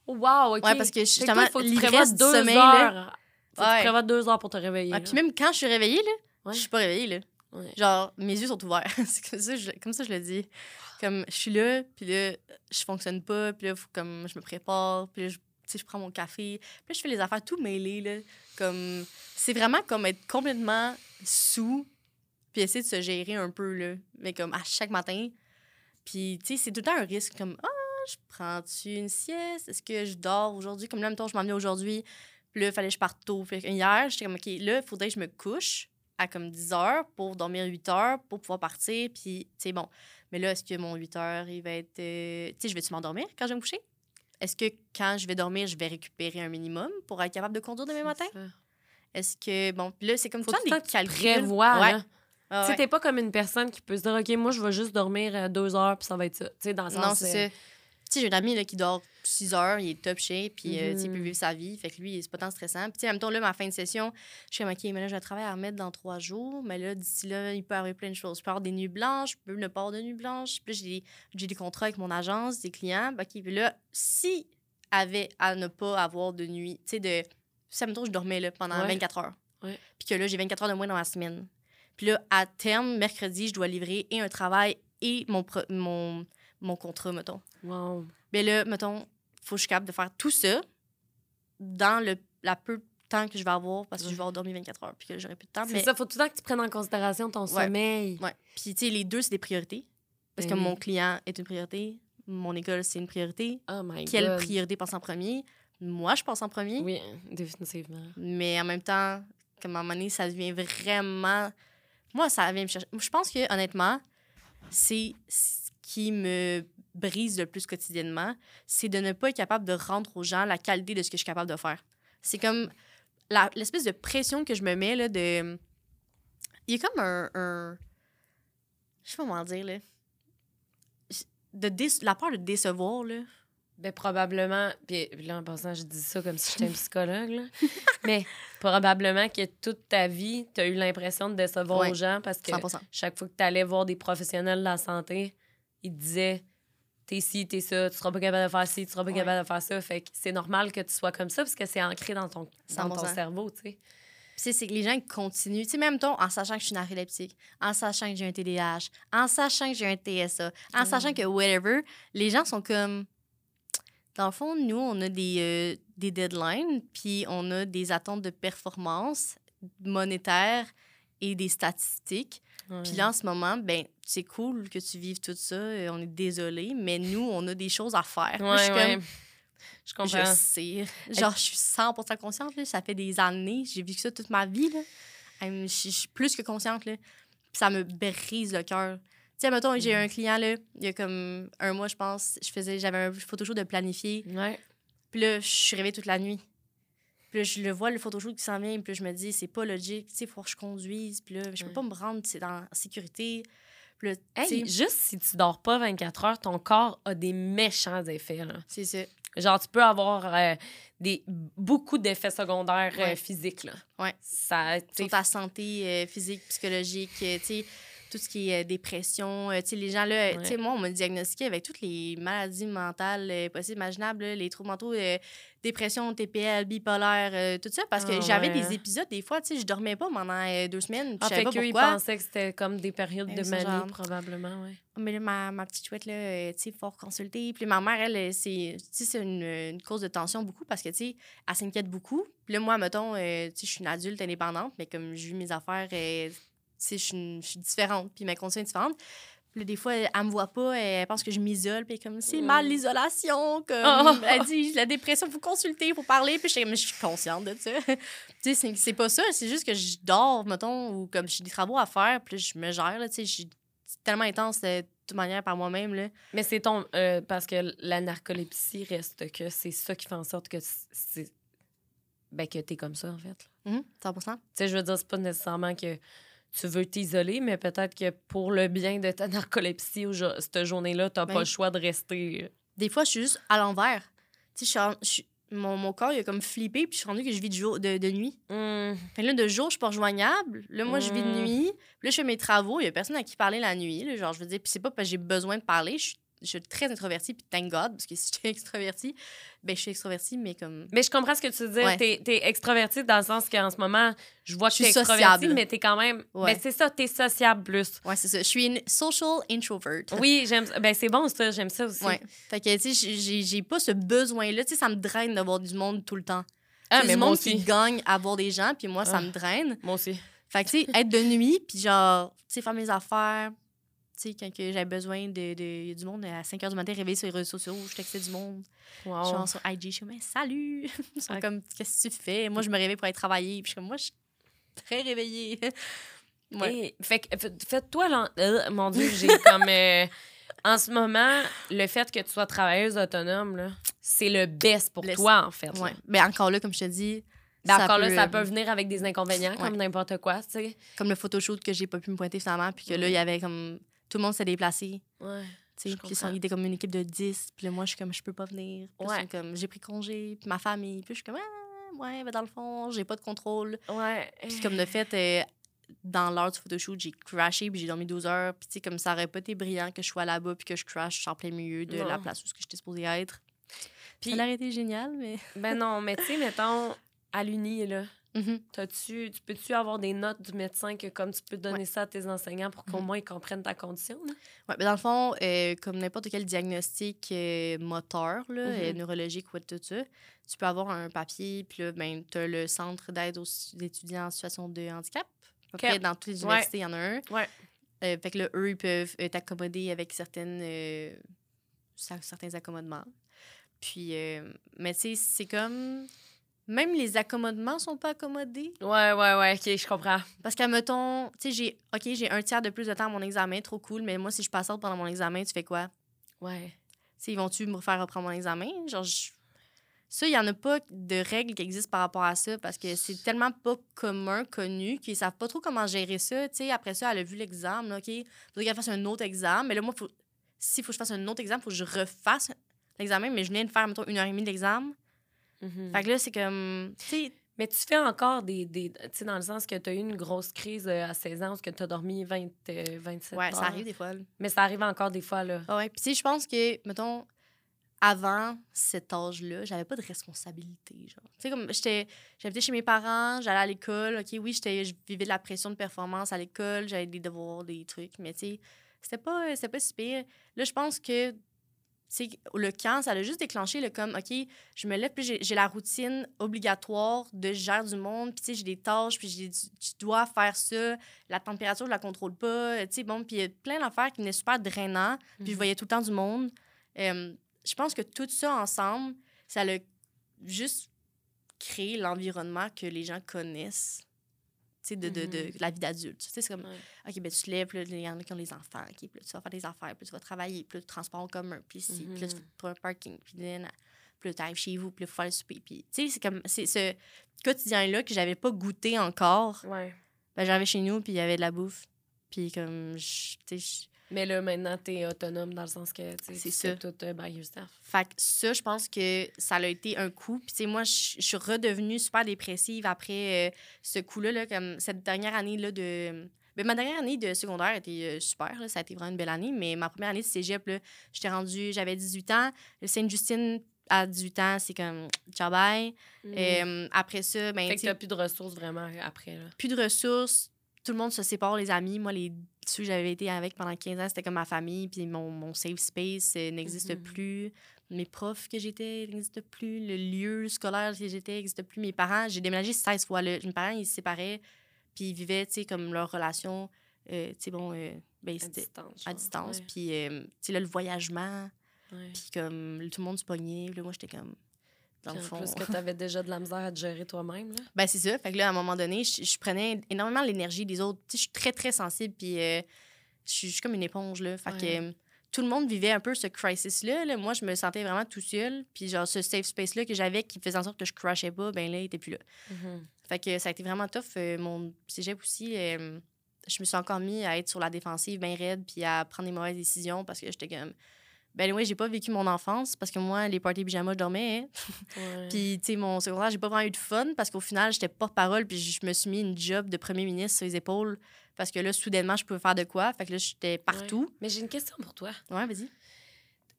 Wow, OK. Ouais, parce que justement, l'ivresse du deux sommeil, heures. là. Ouais. tu prévois deux heures pour te réveiller. Là. puis même quand je suis réveillée, là, je suis pas réveillée, là. Genre, mes yeux sont ouverts. C'est comme ça, je, comme ça, je le dis. Comme, je suis là, puis là, je fonctionne pas, puis là, faut comme, je me prépare, puis là, je, je prends mon café, puis là, je fais les affaires tout mêlées, là. Comme, c'est vraiment comme être complètement sous, puis essayer de se gérer un peu, là. Mais comme, à chaque matin. Puis, tu sais, c'est tout le temps un risque, comme, ah, je prends-tu une sieste? Est-ce que je dors aujourd'hui? Comme là, mettons, je m'en venais aujourd'hui, puis là, il fallait que je parte tôt. Que hier, j'étais comme, OK, là, il faudrait que je me couche à comme 10 heures pour dormir 8 heures pour pouvoir partir. Puis, tu sais, bon. Mais là, est-ce que mon 8 heures, il va être. euh, Tu sais, je vais-tu m'endormir quand je vais me coucher? Est-ce que quand je vais dormir, je vais récupérer un minimum pour être capable de conduire demain matin? Est-ce que. Bon, puis là, c'est comme Faut tout le des temps tu calculs. prévois, Ouais. Ah Tu t'es pas comme une personne qui peut se dire, OK, moi, je vais juste dormir euh, deux heures, puis ça va être ça. Tu sais, dans le sens. Non, c'est euh, sais, j'ai un ami là, qui dort 6 heures, il est top shape, puis euh, tu sais, il peut Mhm. vivre sa vie. Fait que lui, c'est pas tant stressant. Puis, tu sais, en même temps, là, ma fin de session, je suis comme, OK, mais là, je vais travailler à remettre dans trois jours. Mais là, d'ici là, il peut arriver plein de choses. Je peux avoir des nuits blanches, je peux ne pas avoir de nuits blanches. Puis là, j'ai des contrats avec mon agence, des clients. OK, puis là, si avait à ne pas avoir de nuit, tu sais, de. Ça me je dormais là, pendant Ouais. 24 heures. Ouais. Puis que là, j'ai 24 heures de moins dans la semaine. Puis là, à terme, mercredi, je dois livrer et un travail et mon, pro- mon, mon contrat, mettons. Wow. Mais là, mettons, faut que je capable de faire tout ça dans le la peu de temps que je vais avoir parce que je vais avoir dormi 24 heures puis que j'aurai plus de temps. C'est Mais, ça, faut tout le temps que tu prennes en considération ton Ouais. sommeil. ouais. Puis, tu sais, les deux, c'est des priorités. Parce Ben que mon client est une priorité, mon école, c'est une priorité. Oh my Quelle God. priorité passe en premier? Moi, je pense en premier. Oui, définitivement. Mais en même temps, comme à un moment donné, ça devient vraiment. Moi, ça vient me chercher. Je pense que, honnêtement, c'est ce qui me brise le plus quotidiennement, c'est de ne pas être capable de rendre aux gens la qualité de ce que je suis capable de faire. C'est comme l'espèce de pression que je me mets, là, de. Il y a comme un. un- Je sais pas comment dire, là. de dé- la peur de décevoir, là. Ben, probablement, puis là, en passant, je dis ça comme si j'étais un psychologue, là. mais probablement que toute ta vie, tu as eu l'impression de décevoir Ouais, aux gens parce que 100 chaque fois que tu allais voir des professionnels de la santé, ils te disaient T'es ci, t'es ça, tu seras pas capable de faire ci, tu seras pas Ouais. capable de faire ça. Fait que c'est normal que tu sois comme ça parce que c'est ancré dans ton, dans ton 100%. cerveau, tu sais. Puis c'est- que les gens continuent. Tu sais, même ton, en sachant que je suis narcoleptique, en sachant que j'ai un TDAH, en sachant que j'ai un TSA, en Mm. sachant que whatever, les gens sont comme. Dans le fond, nous, on a des, euh, des deadlines, puis on a des attentes de performance monétaire et des statistiques. Puis là, en ce moment, ben, c'est cool que tu vives tout ça. euh, On est désolé, mais nous, on a des choses à faire. Là, je suis Ouais, ouais. comme, Je comprends. je sais. Genre, je suis 100 consciente. Là. Ça fait des années. J'ai vécu ça toute ma vie. Là. Je suis plus que consciente. Là. Puis ça me brise le cœur. Tu sais, mettons, j'ai Mhm. un client, là, il y a comme un mois, je pense, je faisais, j'avais un photoshoot de planifier. Ouais. Puis là, je suis réveillée toute la nuit. Puis là, je le vois, le photoshoot qui s'en vient. Puis là, je me dis, c'est pas logique. Tu sais, il faut que je conduise. Puis là, je peux Ouais. pas me rendre c'est dans sécurité. Puis là, Hey, juste si tu dors pas 24 heures, ton corps a des méchants effets, là. c'est ça. Genre, tu peux avoir euh, des, beaucoup d'effets secondaires euh, physiques, là. Ouais. Ça, sur ta santé euh, physique, psychologique, tu sais, tout ce qui est euh, dépression. euh, tu sais, les gens, là, tu sais, moi, on m'a diagnostiqué avec toutes les maladies mentales euh, possibles, imaginables, là, les troubles mentaux, euh, dépression, TPL, bipolaire, euh, tout ça, parce que Ah, j'avais ouais, des épisodes, des fois, tu sais, je dormais pas pendant euh, deux semaines, Ah, fait qu'eux, ils pensaient que c'était comme des périodes de manie, genre- probablement, ouais. Mais là, ma, ma petite chouette, là, euh, tu sais, faut consulter. Puis ma mère, elle, euh, c'est, une, une cause de tension beaucoup parce que, tu sais, elle s'inquiète beaucoup. Puis là, moi, mettons, euh, tu sais, je suis une adulte indépendante, mais comme je vis mes affaires, euh, je suis une- je suis différente, puis ma condition est différente. Puis des fois, elle me voit pas, elle pense que je m'isole, puis comme, c'est mal Mm. l'isolation, comme, Oh. elle dit, la dépression, faut consulter, faut parler, puis je suis comme, je suis consciente de ça. tu sais, c'est, c'est pas ça, c'est juste que je dors, mettons, ou comme j'ai des travaux à faire, puis je me gère, là, tu sais, je suis c'est tellement intense de toute manière par moi-même, là. Mais c'est ton... euh, parce que la narcolepsie reste que c'est ça qui fait en sorte que c'est... Ben, que t'es comme ça, en fait. Tu Mhm, 100 sais, je veux dire, c'est pas nécessairement que tu veux t'isoler, mais peut-être que pour le bien de ta narcolepsie, jo- cette journée-là, t'as Ben. pas le choix de rester... euh, Des fois, je suis juste à l'envers. Tu sais, je suis en- je suis- mon, mon corps, il a comme flippé, puis je suis rendue que je vis de, jour, de, de nuit. Fait que là, de jour, je suis pas rejoignable. Là, moi, je vis de Mm. nuit. Puis là, je fais mes travaux. Il y a personne à qui parler la nuit. là. genre, je veux dire, puis c'est pas parce que j'ai besoin de parler. Je suis, je suis très introvertie, puis thank God, parce que si j'étais extrovertie, ben, je suis extrovertie, mais comme. Mais je comprends ce que tu veux dire. Ouais. T'es es extrovertie dans le sens qu'en ce moment, je vois que Je suis t'es extrovertie, sociable. mais t'es quand même. Ouais. Mais c'est ça, t'es sociable plus. Ouais, c'est ça. Je suis une social introvert. Oui, j'aime. Ben, c'est bon, ça. J'aime ça aussi. Ouais. Fait que, tu sais, j'ai- pas ce besoin-là. Tu sais, ça me draine d'avoir du monde tout le temps. Ah, mais du moi monde aussi. qui gagne à voir des gens, puis moi, ça Ah. me draine. Moi aussi. Fait que, tu sais, être de nuit, puis genre, tu sais, faire mes affaires. Sais, quand j'avais besoin de, du monde à 5 h du matin, réveillé sur les réseaux sociaux, je textais du monde. Wow. Genre sur IG, je suis comme, salut! Ils sont comme, qu'est-ce que tu fais? Moi, je me réveille pour aller travailler, puis je suis comme, moi, je suis très réveillée. ouais. Et- fait que, fait- faites-toi. l'en- Euh, mon Dieu, j'ai comme. euh, en ce moment, le fait que tu sois travailleuse autonome, là, c'est le best pour Le- toi, en fait. là. Ouais. Mais encore là, comme je te dis, Ben, ça encore là, peut, ça euh, peut venir avec des inconvénients, Ouais. comme n'importe quoi, tu sais. comme le photoshoot que j'ai pas pu me pointer finalement, puis que là, il y avait comme. Tout le monde s'est déplacé. Ouais. tu sais, Je Puis ils étaient comme une équipe de 10. Puis là, moi, je suis comme, je peux pas venir. Puis Ouais. comme, j'ai pris congé. Puis ma famille. Puis je suis comme, ah, ouais, mais dans le fond, j'ai pas de contrôle. Ouais. Puis comme de fait, euh, dans l'heure du photoshoot, j'ai crashé. Puis j'ai dormi 12 heures. Puis tu sais, comme ça aurait pas été brillant que je sois là-bas. Puis que je crash en plein milieu de la place où j'étais supposée être. Puis- ça aurait été génial, mais. Ben non, mais tu sais, mettons, à l'uni, là, Mhm. T'as-tu, tu peux-tu avoir des notes du médecin que comme tu peux donner Ouais. ça à tes enseignants pour qu'au Mhm. moins ils comprennent ta condition? Ouais, mais dans le fond, euh, comme n'importe quel diagnostic euh, moteur, là, euh, neurologique ou tout ça, tu peux avoir un papier, puis là, ben, tu as le centre d'aide aux étudiants en situation de handicap. Dans toutes les universités, il y en a un. Ouais. Euh, fait que là, eux, ils peuvent t'accommoder avec certaines, cer- certains accommodements. Puis, mais tu sais, c'est comme. Même les accommodements sont pas accommodés. Ouais, ouais, ouais, ok, je comprends. Parce qu'à mettons, tu sais, j'ai, OK, j'ai un tiers de plus de temps à mon examen, trop cool, mais moi, si je passe out pendant mon examen, tu fais quoi? Ouais. Tu sais, ils vont-tu me faire reprendre mon examen? Genre, je- ça, il n'y en a pas de règles qui existent par rapport à ça parce que c'est tellement pas commun, connu, qu'ils savent pas trop comment gérer ça. Tu sais, après ça, elle a vu l'examen, OK, faudrait qu'elle fasse un autre examen, mais là, moi, faut... s'il faut que je fasse un autre examen, il faut que je refasse l'examen, mais je venais de faire, mettons, une heure et demie d'examen. Mhm. Fait que là, c'est comme. Mais tu fais encore des. des tu sais, dans le sens que tu as eu une grosse crise euh, à 16 ans, parce que tu as dormi 20, euh, 27 ouais, ça arrive des fois. là. Mais ça arrive encore des fois, là. Ah ouais. Puis, tu sais, je pense que, mettons, avant cet âge-là, j'avais pas de responsabilité. Genre. Tu sais, comme j'étais, j'habitais chez mes parents, j'allais à l'école. OK, oui, j'étais, je vivais de la pression de performance à l'école, j'avais des devoirs, des trucs, mais tu sais, c'était pas, c'était pas si pire. Là, je pense que, sais, le camp, ça a juste déclenché le comme, OK, je me lève, puis j'ai, la routine obligatoire de gère du monde, puis tu sais, j'ai des tâches, puis j'ai, tu dois faire ça, la température, je la contrôle pas, tu sais, bon, puis il y a plein d'affaires qui venaient super drainants, puis je Mhm. voyais tout le temps du monde. Euh, je pense que tout ça ensemble, ça a juste créé l'environnement que les gens connaissent. De, de, de Mhm. la vie d'adulte. Tu sais, c'est comme, Ouais. OK, ben tu te lèves, il y en a qui ont les enfants, OK, puis là, tu vas faire des affaires, puis tu vas travailler, puis là, transport en commun, puis ici, puis là, tu Mhm. vas un parking, puis tu arrives chez vous, faut faire le souper. Puis, tu sais, c'est comme, c'est ce quotidien-là que j'avais pas goûté encore. Ouais. Ben, j'arrivais chez nous, puis il y avait de la bouffe. Puis, comme, tu sais, Mais là, maintenant, tu es autonome dans le sens que tu C'est tout euh, by yourself. Fait que ça, je pense que ça a été un coup. Puis, tu sais, moi, je suis redevenue super dépressive après euh, ce coup-là. Là, comme cette dernière année-là de. Ben, ma dernière année de secondaire était euh, super. Là, ça a été vraiment une belle année. Mais ma première année de cégep, là, j'étais rendue. J'avais 18 ans. Le Sainte-Justine, à 18 ans, c'est comme ciao bye. Euh, après ça, ben, fait que t'as plus de ressources vraiment après, là. plus de ressources. Tout le monde se sépare, les amis. Moi, les ceux que j'avais été avec pendant 15 ans, c'était comme ma famille. Puis mon, mon safe space euh, n'existe Mhm. plus. Mes profs que j'étais n'existent plus. Le lieu scolaire que j'étais n'existe plus. Mes parents, j'ai déménagé 16 fois. Là. Mes parents, ils se séparaient. Puis ils vivaient, tu sais, comme leur relation. euh, tu sais, bon, euh, ben, À distance. à distance. Puis, euh, tu sais, là, le voyagement. Puis comme tout le monde se pognait. Là, moi, j'étais comme. Dans le fond. plus que t'avais déjà de la misère à te gérer toi-même. Ben, c'est ça. Fait que là, à un moment donné, je, je prenais énormément l'énergie des autres. Tu sais, je suis très, très sensible, puis euh, je, suis, je suis comme une éponge, là. Fait Ouais. que euh, tout le monde vivait un peu ce crisis-là. là. Moi, je me sentais vraiment tout seul. Puis genre, ce safe space-là que j'avais qui faisait en sorte que je crashais pas, ben là, il était plus là. Mhm. Fait que ça a été vraiment tough. Euh, mon cégep aussi, je me suis encore mis à être sur la défensive bien raide, puis à prendre des mauvaises décisions parce que j'étais comme... Ben oui, j'ai pas vécu mon enfance parce que moi, les parties pyjama, je dormais. hein. Ouais. Puis, tu sais, mon secondaire, j'ai pas vraiment eu de fun parce qu'au final, j'étais porte-parole, puis je me suis mis une job de premier ministre sur les épaules parce que là, soudainement, je pouvais faire de quoi. Fait que là, j'étais partout. Mais j'ai une question pour toi. Ouais, vas-y.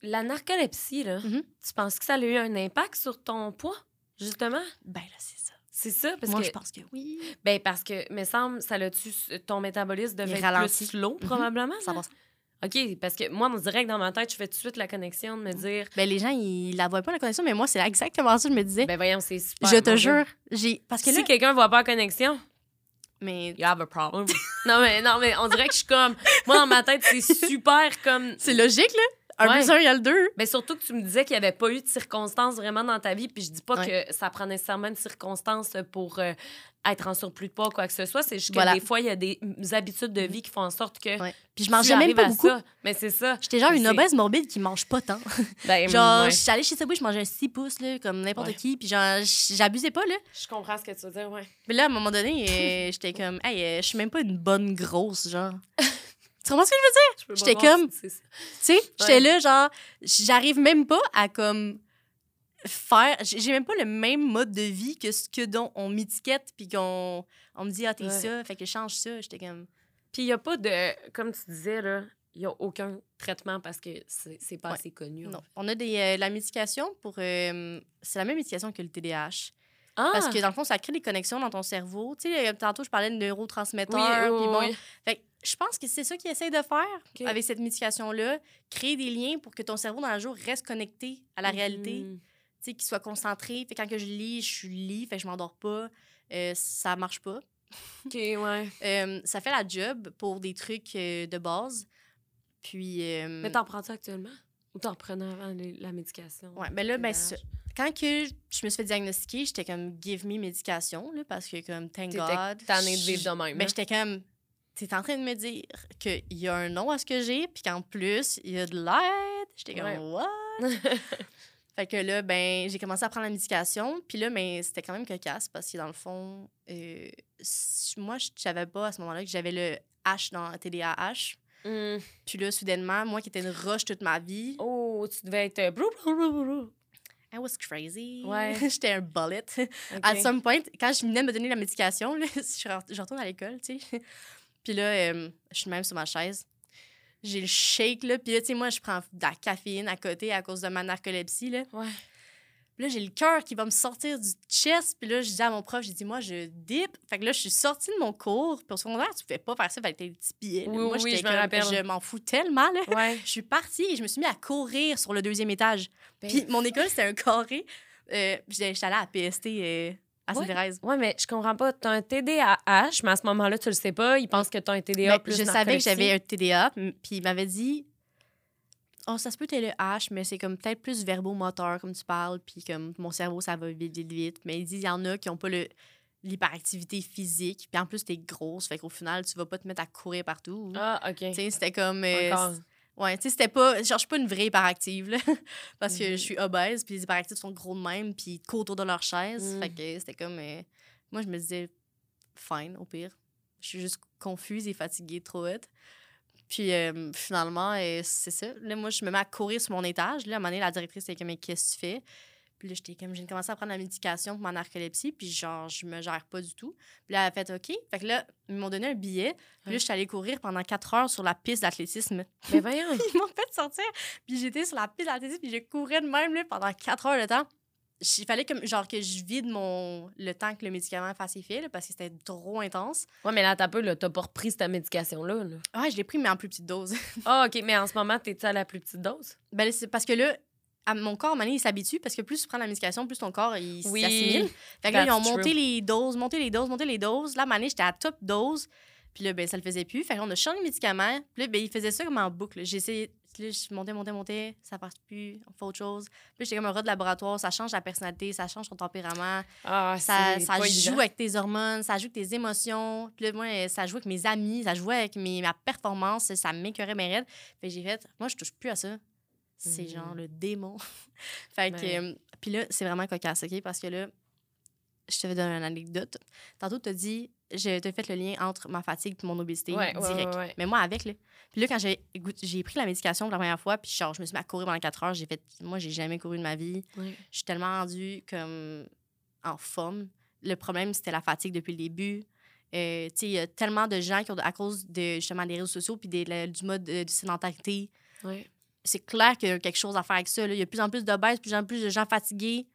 La narcolepsie, là, Mhm. tu penses que ça a eu un impact sur ton poids, justement? Ben là, c'est ça. C'est ça? Parce Moi, que, je pense que oui. ben parce que, me semble, ça l'a-tu, ton métabolisme devait être plus slow, Mhm. probablement? Ça va. OK, parce que moi, on dirait que dans ma tête, je fais tout de suite la connexion de me dire, Ben les gens, ils la voient pas la connexion, mais moi, c'est exactement ça. Je me disais, ben voyons, c'est super. je te jure, j'ai. Parce que Si là. quelqu'un voit pas la connexion, Mais you have a problem. non, mais, non, mais on dirait que je suis comme, moi, dans ma tête, c'est super comme, c'est logique, là. Un Ouais. plus un, il y a le deux. Mais surtout que tu me disais qu'il n'y avait pas eu de circonstances vraiment dans ta vie, puis je dis pas Ouais. que ça prend nécessairement une circonstance pour euh, être en surplus de poids ou quoi que ce soit. C'est juste que des fois, il y a des mm, habitudes de vie qui font en sorte que. Ouais. Puis je mangeais même pas beaucoup. ça. Mais c'est ça. J'étais genre une obèse morbide qui mange pas tant. Ben, genre, je suis allée chez Subway, je mangeais un 6 pouces, là, comme n'importe qui. Puis genre, j'abusais pas, là. Je comprends ce que tu veux dire, ouais. Mais là, à un moment donné, euh, j'étais comme, hey, euh, je suis même pas une bonne grosse, genre. tu comprends ce que je veux dire? J'étais comme-. Tu sais, j'étais là, genre, j'arrive même pas à comme faire. J'ai même pas le même mode de vie que ce que dont on m'étiquette, puis qu'on on me dit, ah, t'es Ouais. ça, fait que je change ça. J'étais comme, Puis il n'y a pas de. Comme tu disais, là, il n'y a aucun traitement parce que c'est pas Ouais. assez connu. non. On a des, euh, la médication pour. euh, c'est la même médication que le TDAH. Ah! Parce que dans le fond, ça crée des connexions dans ton cerveau. Tu sais, tantôt, je parlais de neurotransmetteurs. oui, puis oui, bon, oui. Fait je pense que c'est ça qu'ils essayent de faire avec cette médication-là. Créer des liens pour que ton cerveau, dans le jour, reste connecté à la réalité. Mhm. Tu sais, qu'il soit concentré. Fait quand que je lis, je lis, fait que je m'endors pas. Euh, ça marche pas. OK, ouais. Euh, ça fait la job pour des trucs euh, de base. Puis. euh, Mais t'en prends-tu actuellement? Ou t'en prenais avant les- la médication? Ouais, ben là, ben, quand que je me suis fait diagnostiquer, j'étais comme give me médication, là, parce que comme thank God. tannée de je- vivre de même. Ben, hein? j'étais comme, t'es en train de me dire qu'il y a un nom à ce que j'ai, puis qu'en plus, il y a de l'aide. J'étais comme, Ouais. what? Fait que là, ben, j'ai commencé à prendre la médication. Puis là, ben, c'était quand même cocasse parce que dans le fond, euh, moi, je savais pas à ce moment-là que j'avais le H dans TDAH. Mm. Puis là, soudainement, moi qui étais une roche toute ma vie, Oh, tu devais être. euh. I was crazy. Ouais. J'étais un bullet. Ok. À some point, quand je venais de me donner la médication, là, je retourne à l'école, tu sais. Puis là, euh, je suis même sur ma chaise. J'ai le shake, là. Puis là, tu sais, moi, je prends de la caféine à côté à cause de ma narcolepsie, là. Ouais. Puis là, j'ai le cœur qui va me sortir du chest. Puis là, je dis à mon prof, j'ai dit, moi, je dip. Fait que là, je suis sortie de mon cours. Puis au secondaire, tu pouvais pas faire ça avec tes petits pieds. Oui, moi, oui, je me rappelle. Je m'en fous tellement, là. Ouais. Je suis partie et je me suis mis à courir sur le deuxième étage. Ben, Puis mon école, c'était un carré. Euh, puis j'étais j'étais allée à PST euh, à Ouais. Sainte-Thérèse. Ouais, mais je comprends pas. T'as un TDAH, mais à ce moment-là, tu le sais pas. Ils pensent que t'as un TDA Ben, plus je savais que j'avais un TDA, puis il m'avait dit Oh, ça se peut TDAH, mais c'est comme peut-être plus verbomoteur, comme tu parles, puis comme mon cerveau, ça va vite, vite, vite. Mais il dit il y en a qui n'ont pas le l'hyperactivité physique, puis en plus, t'es grosse, fait qu'au final, tu vas pas te mettre à courir partout. Ah, OK. Tu sais, c'était comme. euh, ouais, tu sais, c'était pas. Genre, je suis pas une vraie hyperactive, là. parce que Mhm. je suis obèse, puis les hyperactifs sont gros de même, puis ils courent autour de leur chaise. Fait que c'était comme. euh, moi, je me disais, fine, au pire. Je suis juste confuse et fatiguée trop vite. Puis euh, finalement, euh, c'est ça. Là, moi, je me mets à courir sur mon étage. Là, à un moment donné, la directrice était comme, mais qu'est-ce que tu fais? Puis là, j'étais comme, j'ai commencé à prendre la médication pour ma narcolepsie, puis genre, je me gère pas du tout. Puis là, elle a fait OK. Fait que là, ils m'ont donné un billet. Puis Ouais. là, je suis allée courir pendant quatre heures sur la piste d'athlétisme. Mais voyons. Ils m'ont fait sortir. Puis j'étais sur la piste d'athlétisme, puis je courais de même là, pendant quatre heures de temps. Il fallait comme, genre, que je vide mon... le temps que le médicament fasse effet, là, parce que c'était trop intense. Ouais, mais là, t'as peu, là. T'as pas repris cette médication-là. Là. Ah, je l'ai pris, mais en plus petite dose. Ah, OK. Mais en ce moment, t'es-tu à la plus petite dose? Ben, c'est parce que là, à mon corps, à il s'habitue parce que plus tu prends la médication, plus ton corps il Oui, s'assimile. Fait que là, ils ont monté les doses, monté les doses, monté les doses. Là, à j'étais à top dose. Puis là, ben, ça le faisait plus. Fait que là, on a changé de médicament. Puis là, ben, il faisait ça comme en boucle. J'ai essayé. Là, je montais, montais, montais. Ça passe plus. On fait autre chose. Puis j'étais comme un rat de laboratoire. Ça change ta personnalité, ça change ton tempérament. Ah, Ça, ça joue évident. avec tes hormones, ça joue avec tes émotions. Puis là, moi, ça joue avec mes amis, ça jouait avec mes, ma performance. Ça m'écœurait mes raides. Fait j'ai fait, moi, je touche plus à ça. C'est genre le démon. fait que, euh, puis là, c'est vraiment cocasse, OK? Parce que là, je te vais donner une anecdote. Tantôt, tu as dit, je t'ai fait le lien entre ma fatigue et mon obésité Ouais, direct. ouais, ouais. Mais moi, avec, là. Puis là, quand j'ai j'ai pris la médication pour la première fois, puis genre, je me suis mis à courir pendant 4 heures, j'ai fait, moi, j'ai jamais couru de ma vie. Je suis tellement rendue comme en forme. Le problème, c'était la fatigue depuis le début. Euh, tu sais, il y a tellement de gens qui ont, à cause de justement des réseaux sociaux puis des- le- du mode euh, de sédentarité. C'est clair qu'il y a quelque chose à faire avec ça. là. Il y a de plus en plus de baisses, de plus en plus de gens fatigués.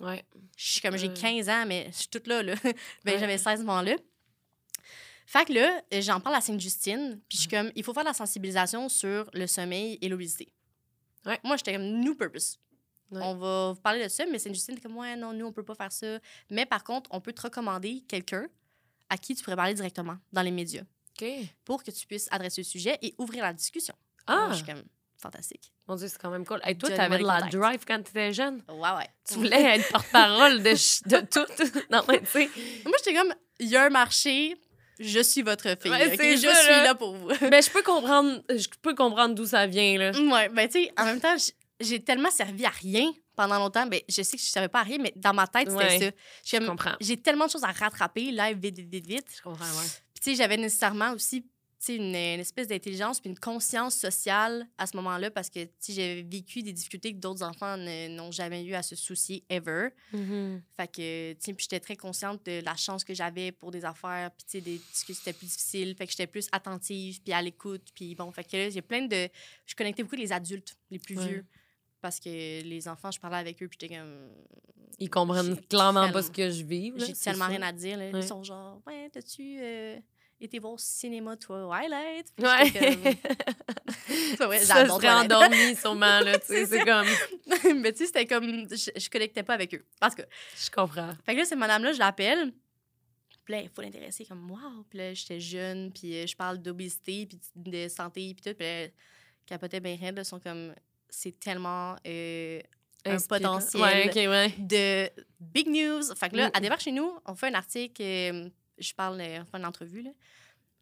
Ouais. Je suis comme, j'ai Euh. 15 ans, mais je suis toute là. là. ben, Ouais. J'avais 16 à ce moment-là. Fait que là, j'en parle à Sainte-Justine, puis je suis comme, il faut faire de la sensibilisation sur le sommeil et l'obésité. Ouais. Moi, j'étais comme, new purpose. On va vous parler de ça, mais Sainte-Justine était comme, ouais, non, nous, on peut pas faire ça. Mais par contre, on peut te recommander quelqu'un à qui tu pourrais parler directement dans les médias OK. pour que tu puisses adresser le sujet et ouvrir la discussion. Ah! Je suis comme, fantastique. Mon Dieu, c'est quand même cool. Hey, toi, Donne-moi t'avais de la drive quand t'étais jeune. Ouais, ouais. Tu voulais être porte-parole de, de tout. non, mais tu sais. Moi, j'étais comme, il y a un marché, je suis votre fille. Ouais, ok? c'est Je ça, suis là. là pour vous. Ben, je peux comprendre, je peux comprendre d'où ça vient, là. ouais, ben, tu sais, en même temps, j'ai tellement servi à rien pendant longtemps. Ben, je sais que je savais pas à rien, mais dans ma tête, c'était Ouais. ça. Je comprends. J'ai tellement de choses à rattraper, live, vite, vite, vite, vite. Je comprends, ouais. Puis, tu sais, j'avais nécessairement aussi tu une, une espèce d'intelligence puis une conscience sociale à ce moment-là parce que j'avais vécu des difficultés que d'autres enfants n'ont jamais eu à se soucier ever. Mhm. Fait que, tu sais, puis j'étais très consciente de la chance que j'avais pour des affaires, puis tu sais, des que c'était plus difficile. Fait que j'étais plus attentive, puis à l'écoute, puis bon, fait que là, j'ai plein de... Je connectais beaucoup avec les adultes, les plus Ouais. vieux, parce que les enfants, je parlais avec eux, puis j'étais comme... Ils comprennent clairement pas ce que je vis. J'ai tellement ça. rien à dire, là. Ouais. Ils sont genre, ouais, t'as-tu euh, été voir au cinéma, Twilight? Ouais. comme- vrai, ça serait endormi, sûrement, là. Tu sais, C'est comme. Mais tu sais, c'était comme... Je, je connectais pas avec eux. Parce que... Je comprends. Fait que là, cette madame-là, je l'appelle. Puis là, il faut l'intéresser comme wow. Puis là, j'étais jeune, puis euh, je parle d'obésité, puis de santé, puis tout. Puis là, capotait bien raide. Ils sont comme, c'est tellement euh, un potentiel Ouais, ouais. de big news. Fait que là, Mm. elle débarque chez nous, on fait un article, euh, je parle, euh, on fait une entrevue, là.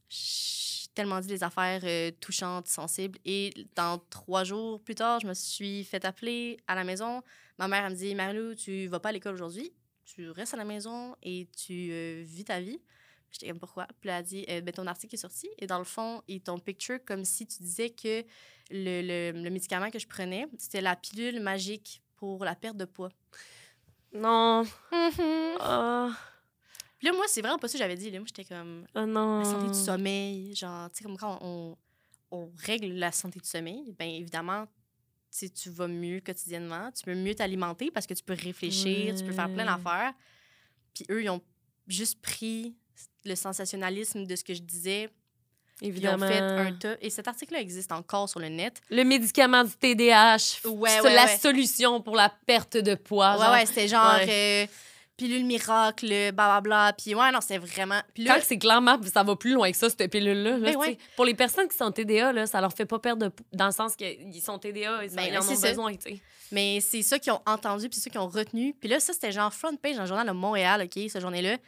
J'ai tellement dit des affaires euh, touchantes, sensibles. Et dans trois jours plus tard, je me suis fait appeler à la maison. Ma mère, elle me dit Marilou, tu vas pas à l'école aujourd'hui. Tu restes à la maison et tu euh, vis ta vie. J'étais comme, pourquoi? Puis là, elle a dit, euh, ben, ton article est sorti. Et dans le fond, ils t'ont picture comme si tu disais que le, le, le médicament que je prenais, c'était la pilule magique pour la perte de poids. Non. Ah, Puis là, moi, c'est vraiment pas ça que j'avais dit. Là. Moi, j'étais comme, ah non. la santé du sommeil. Genre, tu sais, comme quand on, on règle la santé du sommeil, bien évidemment, tu vas mieux quotidiennement. Tu peux mieux t'alimenter parce que tu peux réfléchir, tu peux faire plein d'affaires. Puis eux, ils ont juste pris le sensationnalisme de ce que je disais. Puis ils ont Évidemment. fait un tas. Et cet article-là existe encore sur le net. Le médicament du TDAH. Ouais, c'est ouais, la ouais. solution pour la perte de poids. ouais, genre. ouais, c'était genre euh, pilule miracle, blablabla. Puis ouais, non, c'était vraiment. Puis là, Quand c'est clairement, ça va plus loin que ça, cette pilule-là. là, Ben ouais. Pour les personnes qui sont TDA, là, ça leur fait pas perdre de dans le sens qu'ils sont TDA, ils, Ben, ils en c'est ont ça. besoin. tu sais. Mais c'est ça qu'ils ont entendu, puis c'est ça qu'ils ont retenu. Puis là, ça, c'était genre front page dans le journal de Montréal, OK, cette journée-là.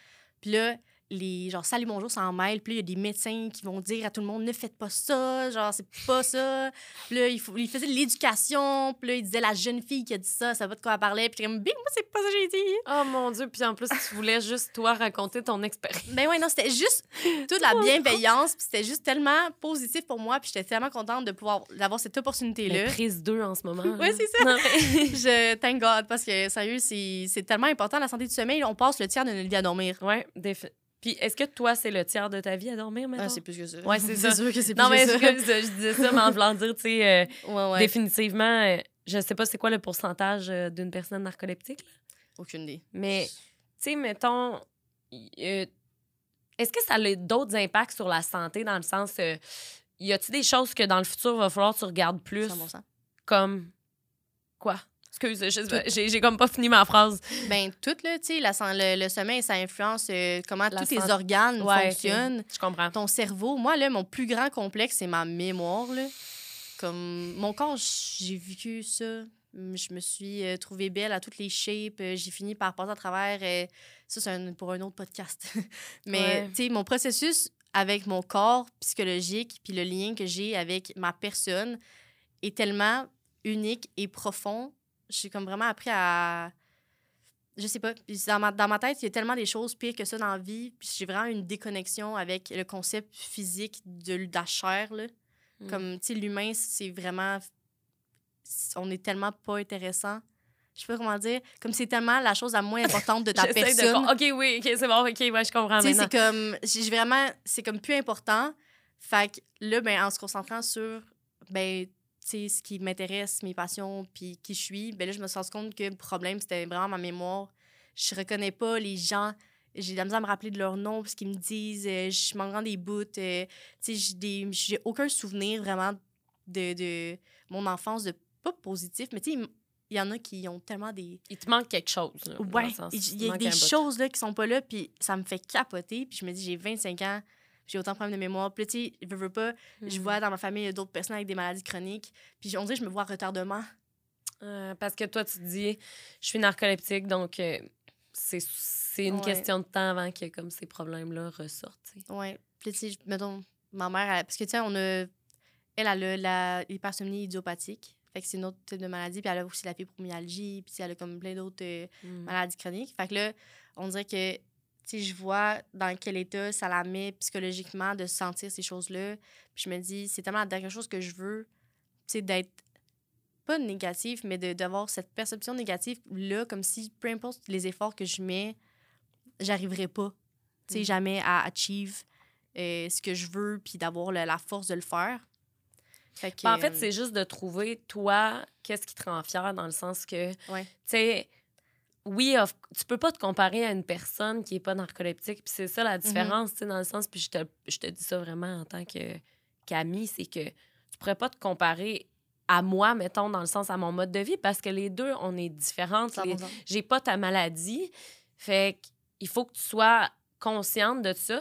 Puis là, les genre salut bonjour s'en mêlent puis il y a des médecins qui vont dire à tout le monde ne faites pas ça genre c'est pas ça puis là il, faut, il faisait de l'éducation puis là il disait la jeune fille qui a dit ça ça va de quoi elle parlait puis comme bing moi c'est pas ça que j'ai dit Oh mon Dieu, puis en plus, tu voulais juste, toi, raconter ton expérience. ben ouais non c'était juste toute la bienveillance puis c'était juste tellement positif pour moi puis j'étais tellement contente de pouvoir d'avoir cette opportunité là Mais prise 2 en ce moment. Ouais, c'est ça. Non, mais- je thank God parce que sérieux c'est c'est tellement important la santé du sommeil on passe le tiers de notre vie à dormir ouais, défi- Puis est-ce que toi, c'est le tiers de ta vie à dormir maintenant? ah, c'est plus que ça Ouais, c'est sûr que c'est plus non, mais que ça je, je- disais ça, mais en voulant dire, tu sais, euh, ouais ouais définitivement, euh, je sais pas c'est quoi le pourcentage euh, d'une personne narcoleptique, là, aucune idée mais, tu sais, mettons, est-ce que ça a d'autres impacts sur la santé dans le sens, y a-tu des choses que dans le futur, va falloir que tu regardes plus, 100%. comme quoi? Excuse, j'ai comme pas fini ma phrase. Ben, tout, là, tu sais, le, le sommeil, ça influence euh, comment La tous tes organes Ouais, fonctionnent. Je comprends. Ton cerveau, moi, là, mon plus grand complexe, c'est ma mémoire, là. Comme, mon corps, j'ai vécu ça. Hum, Je me suis euh, trouvée belle à toutes les shapes. Euh, J'ai fini par passer à travers. euh, ça, c'est pour un autre podcast. Mais, Ouais. tu sais, mon processus avec mon corps psychologique, puis le lien que j'ai avec ma personne est tellement unique et profond. J'ai comme vraiment appris à. Je sais pas. Puis Dans ma, dans ma tête, il y a tellement des choses pires que ça dans la vie. Puis j'ai vraiment une déconnexion avec le concept physique de, de la chair. Là. Mm. Comme, tu sais, l'humain, c'est vraiment. On est tellement pas intéressant. Je sais pas comment dire. Comme c'est tellement la chose la moins importante de ta de personne. com- OK, oui, OK, c'est bon, OK, ouais, je comprends maintenant. c'est comme. J'ai vraiment. C'est comme plus important. Fait que là, ben, en se concentrant sur. Ben, ce qui m'intéresse, mes passions, puis qui je suis, ben là, je me suis rendu compte que le problème, c'était vraiment ma mémoire. Je reconnais pas les gens. J'ai de la misère à me rappeler de leur nom, parce qu'ils me disent. euh, je m'en rends des bouts. euh, tu sais, j'ai j'ai aucun souvenir vraiment de, de mon enfance, de pas positif, mais tu sais, il y en a qui ont tellement des. Il te manque quelque chose. là, Ouais, il y a des choses là, qui sont pas là, puis ça me fait capoter. Puis je me dis, j'ai 25 ans, j'ai autant de problèmes de mémoire. Puis tu sais, je veux, veux pas, je Mm. vois dans ma famille d'autres personnes avec des maladies chroniques. Puis on dirait que je me vois en retardement. Euh, parce que toi, tu te dis, je suis narcoleptique, donc euh, c'est une Ouais. question de temps avant que comme ces problèmes-là ressortent. Ouais. Puis tu sais, mettons, ma mère, elle- parce que tu sais, on a. Elle, a la hypersomnie idiopathique. Fait que c'est une autre type de maladie. Puis elle a aussi la fibromyalgie. Puis elle a comme plein d'autres euh, Mm. maladies chroniques. Fait que là, on dirait que, je vois dans quel état ça la met psychologiquement de sentir ces choses-là. Puis je me dis, c'est tellement la dernière chose que je veux, sais, d'être pas négative, mais d'avoir cette perception négative-là, comme si, peu importe les efforts que je mets, j'arriverais pas, tu sais, Mm. jamais à achieve euh, ce que je veux, puis d'avoir la, la force de le faire. Fait que, Ben, en fait, euh, c'est juste de trouver, toi, qu'est-ce qui te rend fier dans le sens que, Ouais. tu sais, oui, of- tu peux pas te comparer à une personne qui est pas narcoleptique. Puis c'est ça la Mm-hmm. différence, tu sais, dans le sens, puis je te, je te dis ça vraiment en tant que qu'amie, c'est que tu pourrais pas te comparer à moi, mettons, dans le sens à mon mode de vie, parce que les deux, on est différentes. 100%. j'ai pas ta maladie. Fait qu'il faut que tu sois consciente de ça.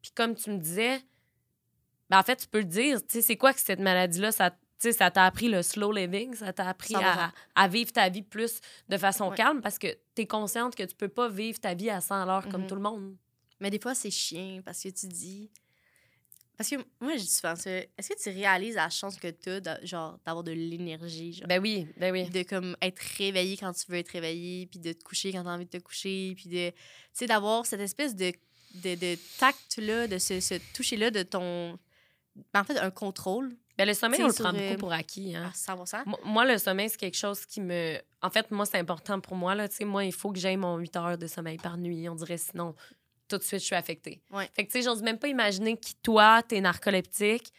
Puis comme tu me disais, ben en fait, tu peux le dire. Tu sais, c'est quoi que cette maladie-là? Ça, sais, ça t'a appris le slow living, ça t'a appris 100%. à, à vivre ta vie plus de façon Ouais. calme parce que tu es consciente que tu peux pas vivre ta vie à 100 à l'heure comme Mhm. tout le monde. Mais des fois, c'est chiant parce que tu dis. Parce que moi, je dis souvent ça. Est-ce que tu réalises la chance que tu as, genre, d'avoir de l'énergie, genre? Ben oui, ben oui. De comme être réveillé quand tu veux être réveillé, puis de te coucher quand tu as envie de te coucher, puis de. Tu sais, d'avoir cette espèce de de, de tact-là, de ce, ce toucher-là de ton. En fait, un contrôle. Ben, le sommeil, on le prend euh, beaucoup pour acquis. Hein? À 100 Mo- Moi, le sommeil, c'est quelque chose qui me. En fait, moi, c'est important pour moi. Là. Moi, il faut que j'aie mon 8 heures de sommeil par nuit. On dirait sinon, tout de suite, je suis affectée. Ouais. Fait que, tu sais, j'ose même pas imaginer que toi, t'es narcoleptique,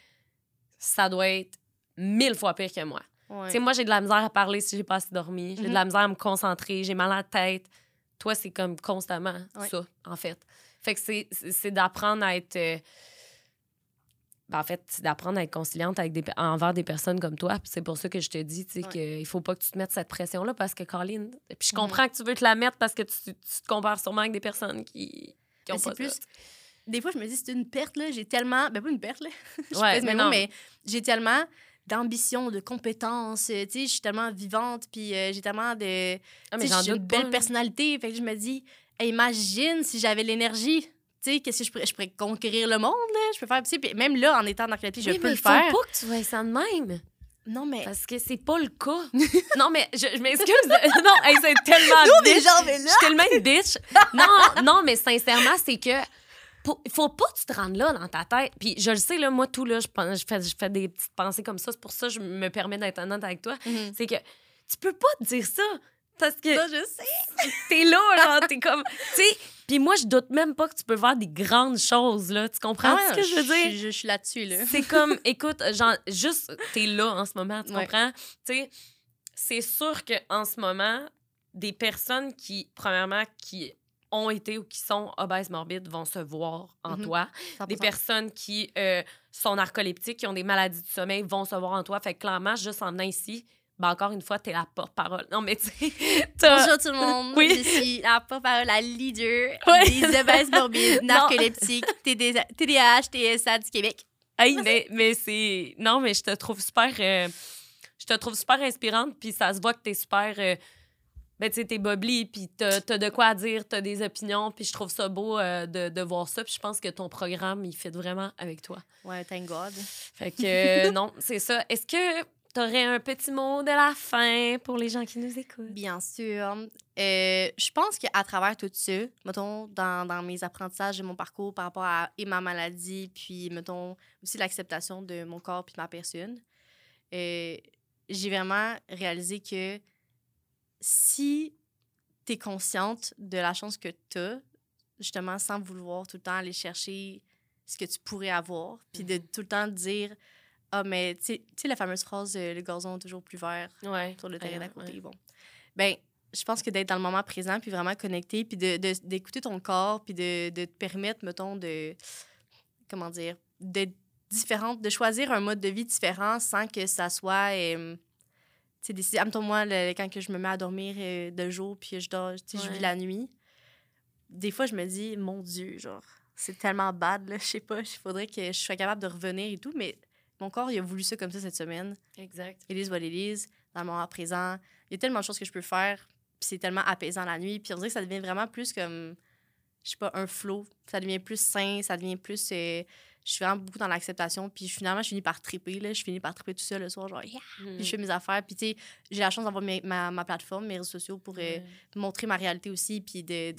ça doit être mille fois pire que moi. Ouais. Tu sais, moi, j'ai de la misère à parler si j'ai pas assez dormi. J'ai de Mhm. la misère à me concentrer. J'ai mal à la tête. Toi, c'est comme constamment Ouais. ça, en fait. Fait que c'est- d'apprendre à être. euh, en fait, c'est d'apprendre à être conciliante avec des, envers des personnes comme toi. C'est pour ça que je te dis, tu sais, Ouais. qu'il faut pas que tu te mettes cette pression-là parce que, Colin, puis je Mhm. comprends que tu veux te la mettre parce que tu, tu te compares sûrement avec des personnes qui, qui ont pas plus. ça. Des fois, je me dis, c'est une perte, là. J'ai tellement. Ben, pas une perte, là. je Ouais, mais non. mais j'ai tellement d'ambition, de compétences. euh, Tu sais, je suis tellement vivante, puis euh, j'ai tellement de. Ah, mais j'ai une belle pas, personnalité. Fait que je me dis, Hey, imagine si j'avais l'énergie. Tu sais, qu'est-ce que je pourrais, je pourrais conquérir le monde, là? Je peux faire. tu sais, puis même là, en étant dans narcoleptique, je Oui, peux mais le faut faire. pas que tu vois ça de même. Non, mais. Parce que c'est pas le cas. non, mais je, je m'excuse. de- non, hey, c'est tellement Nous, bitch. des gens, mais là. Je suis tellement une bitch. Non, non, mais sincèrement, c'est que il faut pas que tu te rendes là dans ta tête. Puis je le sais, là, moi, tout, là, je, pense- je, fais, je fais des petites pensées comme ça. C'est pour ça que je me permets d'être honnête avec toi. Mhm. C'est que tu peux pas te dire ça. Parce que Ça, je sais. t'es là, genre, t'es comme. Tu sais, puis moi, je doute même pas que tu peux faire des grandes choses, là. Tu comprends Ah, ce que je veux dire? Je, je suis là-dessus, là. C'est comme, écoute, genre, juste, t'es là en ce moment, tu Ouais. comprends? Tu sais, c'est sûr qu'en ce moment, des personnes qui, premièrement, qui ont été ou qui sont obèses morbides vont se voir en Mhm. toi. Des 100%. personnes qui euh, sont narcoleptiques, qui ont des maladies du sommeil, vont se voir en toi. Fait que clairement, juste en venant ici, ben encore une fois, t'es la porte-parole. Non, mais tu Bonjour tout le monde. Oui. Je suis la porte-parole, la leader Ouais. des obèses morbides, narcoleptiques, TD- TDAH, TSA du Québec. Hey, mais, mais c'est. Non, mais je te trouve super. euh, Je te trouve super inspirante, puis ça se voit que t'es super. euh, Ben, tu sais, t'es bubbly, puis t'as t'as de quoi dire, t'as des opinions, puis je trouve ça beau euh, de, de voir ça, puis je pense que ton programme, il fit vraiment avec toi. Ouais, thank God. Fait que, euh, non, c'est ça. Est-ce que t'aurais un petit mot de la fin pour les gens qui nous écoutent? Bien sûr. Euh, je pense qu'à travers tout ça, mettons, dans, dans mes apprentissages de mon parcours par rapport à et ma maladie, puis, mettons, aussi l'acceptation de mon corps puis de ma personne, euh, j'ai vraiment réalisé que si tu es consciente de la chance que tu as, justement, sans vouloir tout le temps aller chercher ce que tu pourrais avoir, puis de tout le temps te dire Ah, mais tu sais- la fameuse phrase euh, Le gazon toujours plus vert Ouais. sur le terrain d'à côté. ouais. Bon. Ben, je pense que d'être dans le moment présent, puis vraiment connecté, puis de- de- d'écouter ton corps, puis de, de te permettre, mettons, de. Comment dire? D'être différente, de choisir un mode de vie différent sans que ça soit. euh, tu sais, moi, le- quand que je me mets à dormir euh, de jour, puis je dors, tu sais, je Ouais. vis la nuit, des fois, je me dis, mon Dieu, genre, c'est tellement bad, là, je sais pas, il faudrait que je sois capable de revenir et tout, mais mon corps, il a voulu ça comme ça cette semaine. Exact. What it is, dans le moment présent. Il y a tellement de choses que je peux faire, puis c'est tellement apaisant la nuit. Puis on dirait que ça devient vraiment plus comme, je sais pas, un flow. Ça devient plus sain, ça devient plus... euh, je suis vraiment beaucoup dans l'acceptation, puis finalement, je finis par triper, là. Je finis par triper tout seul le soir, genre, yeah! Mm. Puis je fais mes affaires. Puis tu sais, j'ai la chance d'avoir ma, ma plateforme, mes réseaux sociaux pour euh, montrer ma réalité aussi, puis de...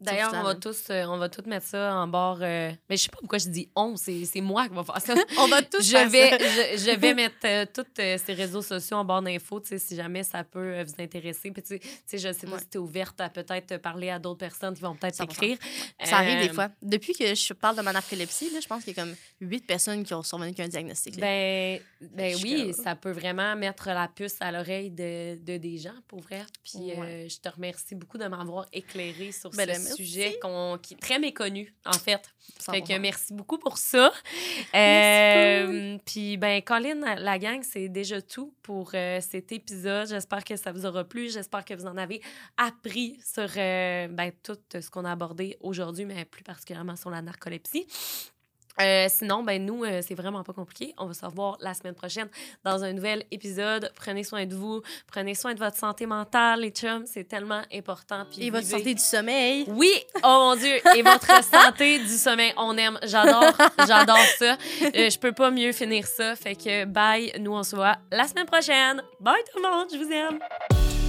D'ailleurs, on va tous, euh, on va tous mettre ça en bord. euh, Mais je sais pas pourquoi je dis on, c'est moi qui va faire ça. on va tous je faire vais, ça. je, je vais mettre tous ces réseaux sociaux en barre d'infos, tu sais, si jamais ça peut vous intéresser. Puis, tu sais- je sais pas Ouais. si tu es ouverte à peut-être parler à d'autres personnes qui vont peut-être 100%. t'écrire. Ça arrive des fois. Depuis que je parle de ma narcolepsie, là, je pense qu'il y a comme huit personnes qui ont survenu qu'un diagnostic. Ben, ben oui, comme- ça peut vraiment mettre la puce à l'oreille de, de des gens, pour vrai. Puis Ouais. euh, je te remercie beaucoup de m'avoir éclairé sur Ben, ce merci. sujet qu'on- qui est très méconnu, en fait. Fait que 100%. merci beaucoup pour ça. Euh, Puis, ben, Colin, la gang, c'est déjà tout pour euh, cet épisode. J'espère que ça vous aura plu. J'espère que vous en avez appris sur euh, ben, tout ce qu'on a abordé aujourd'hui, mais plus particulièrement sur la narcolepsie. Euh, sinon, ben nous, euh, c'est vraiment pas compliqué. On va se revoir la semaine prochaine dans un nouvel épisode. Prenez soin de vous, prenez soin de votre santé mentale, les chums, c'est tellement important. Puis Et votre santé du sommeil. oui, oh mon Dieu, et votre santé du sommeil, on aime, j'adore, j'adore ça. Euh, je peux pas mieux finir ça, fait que bye, nous on se voit la semaine prochaine. Bye tout le monde, je vous aime.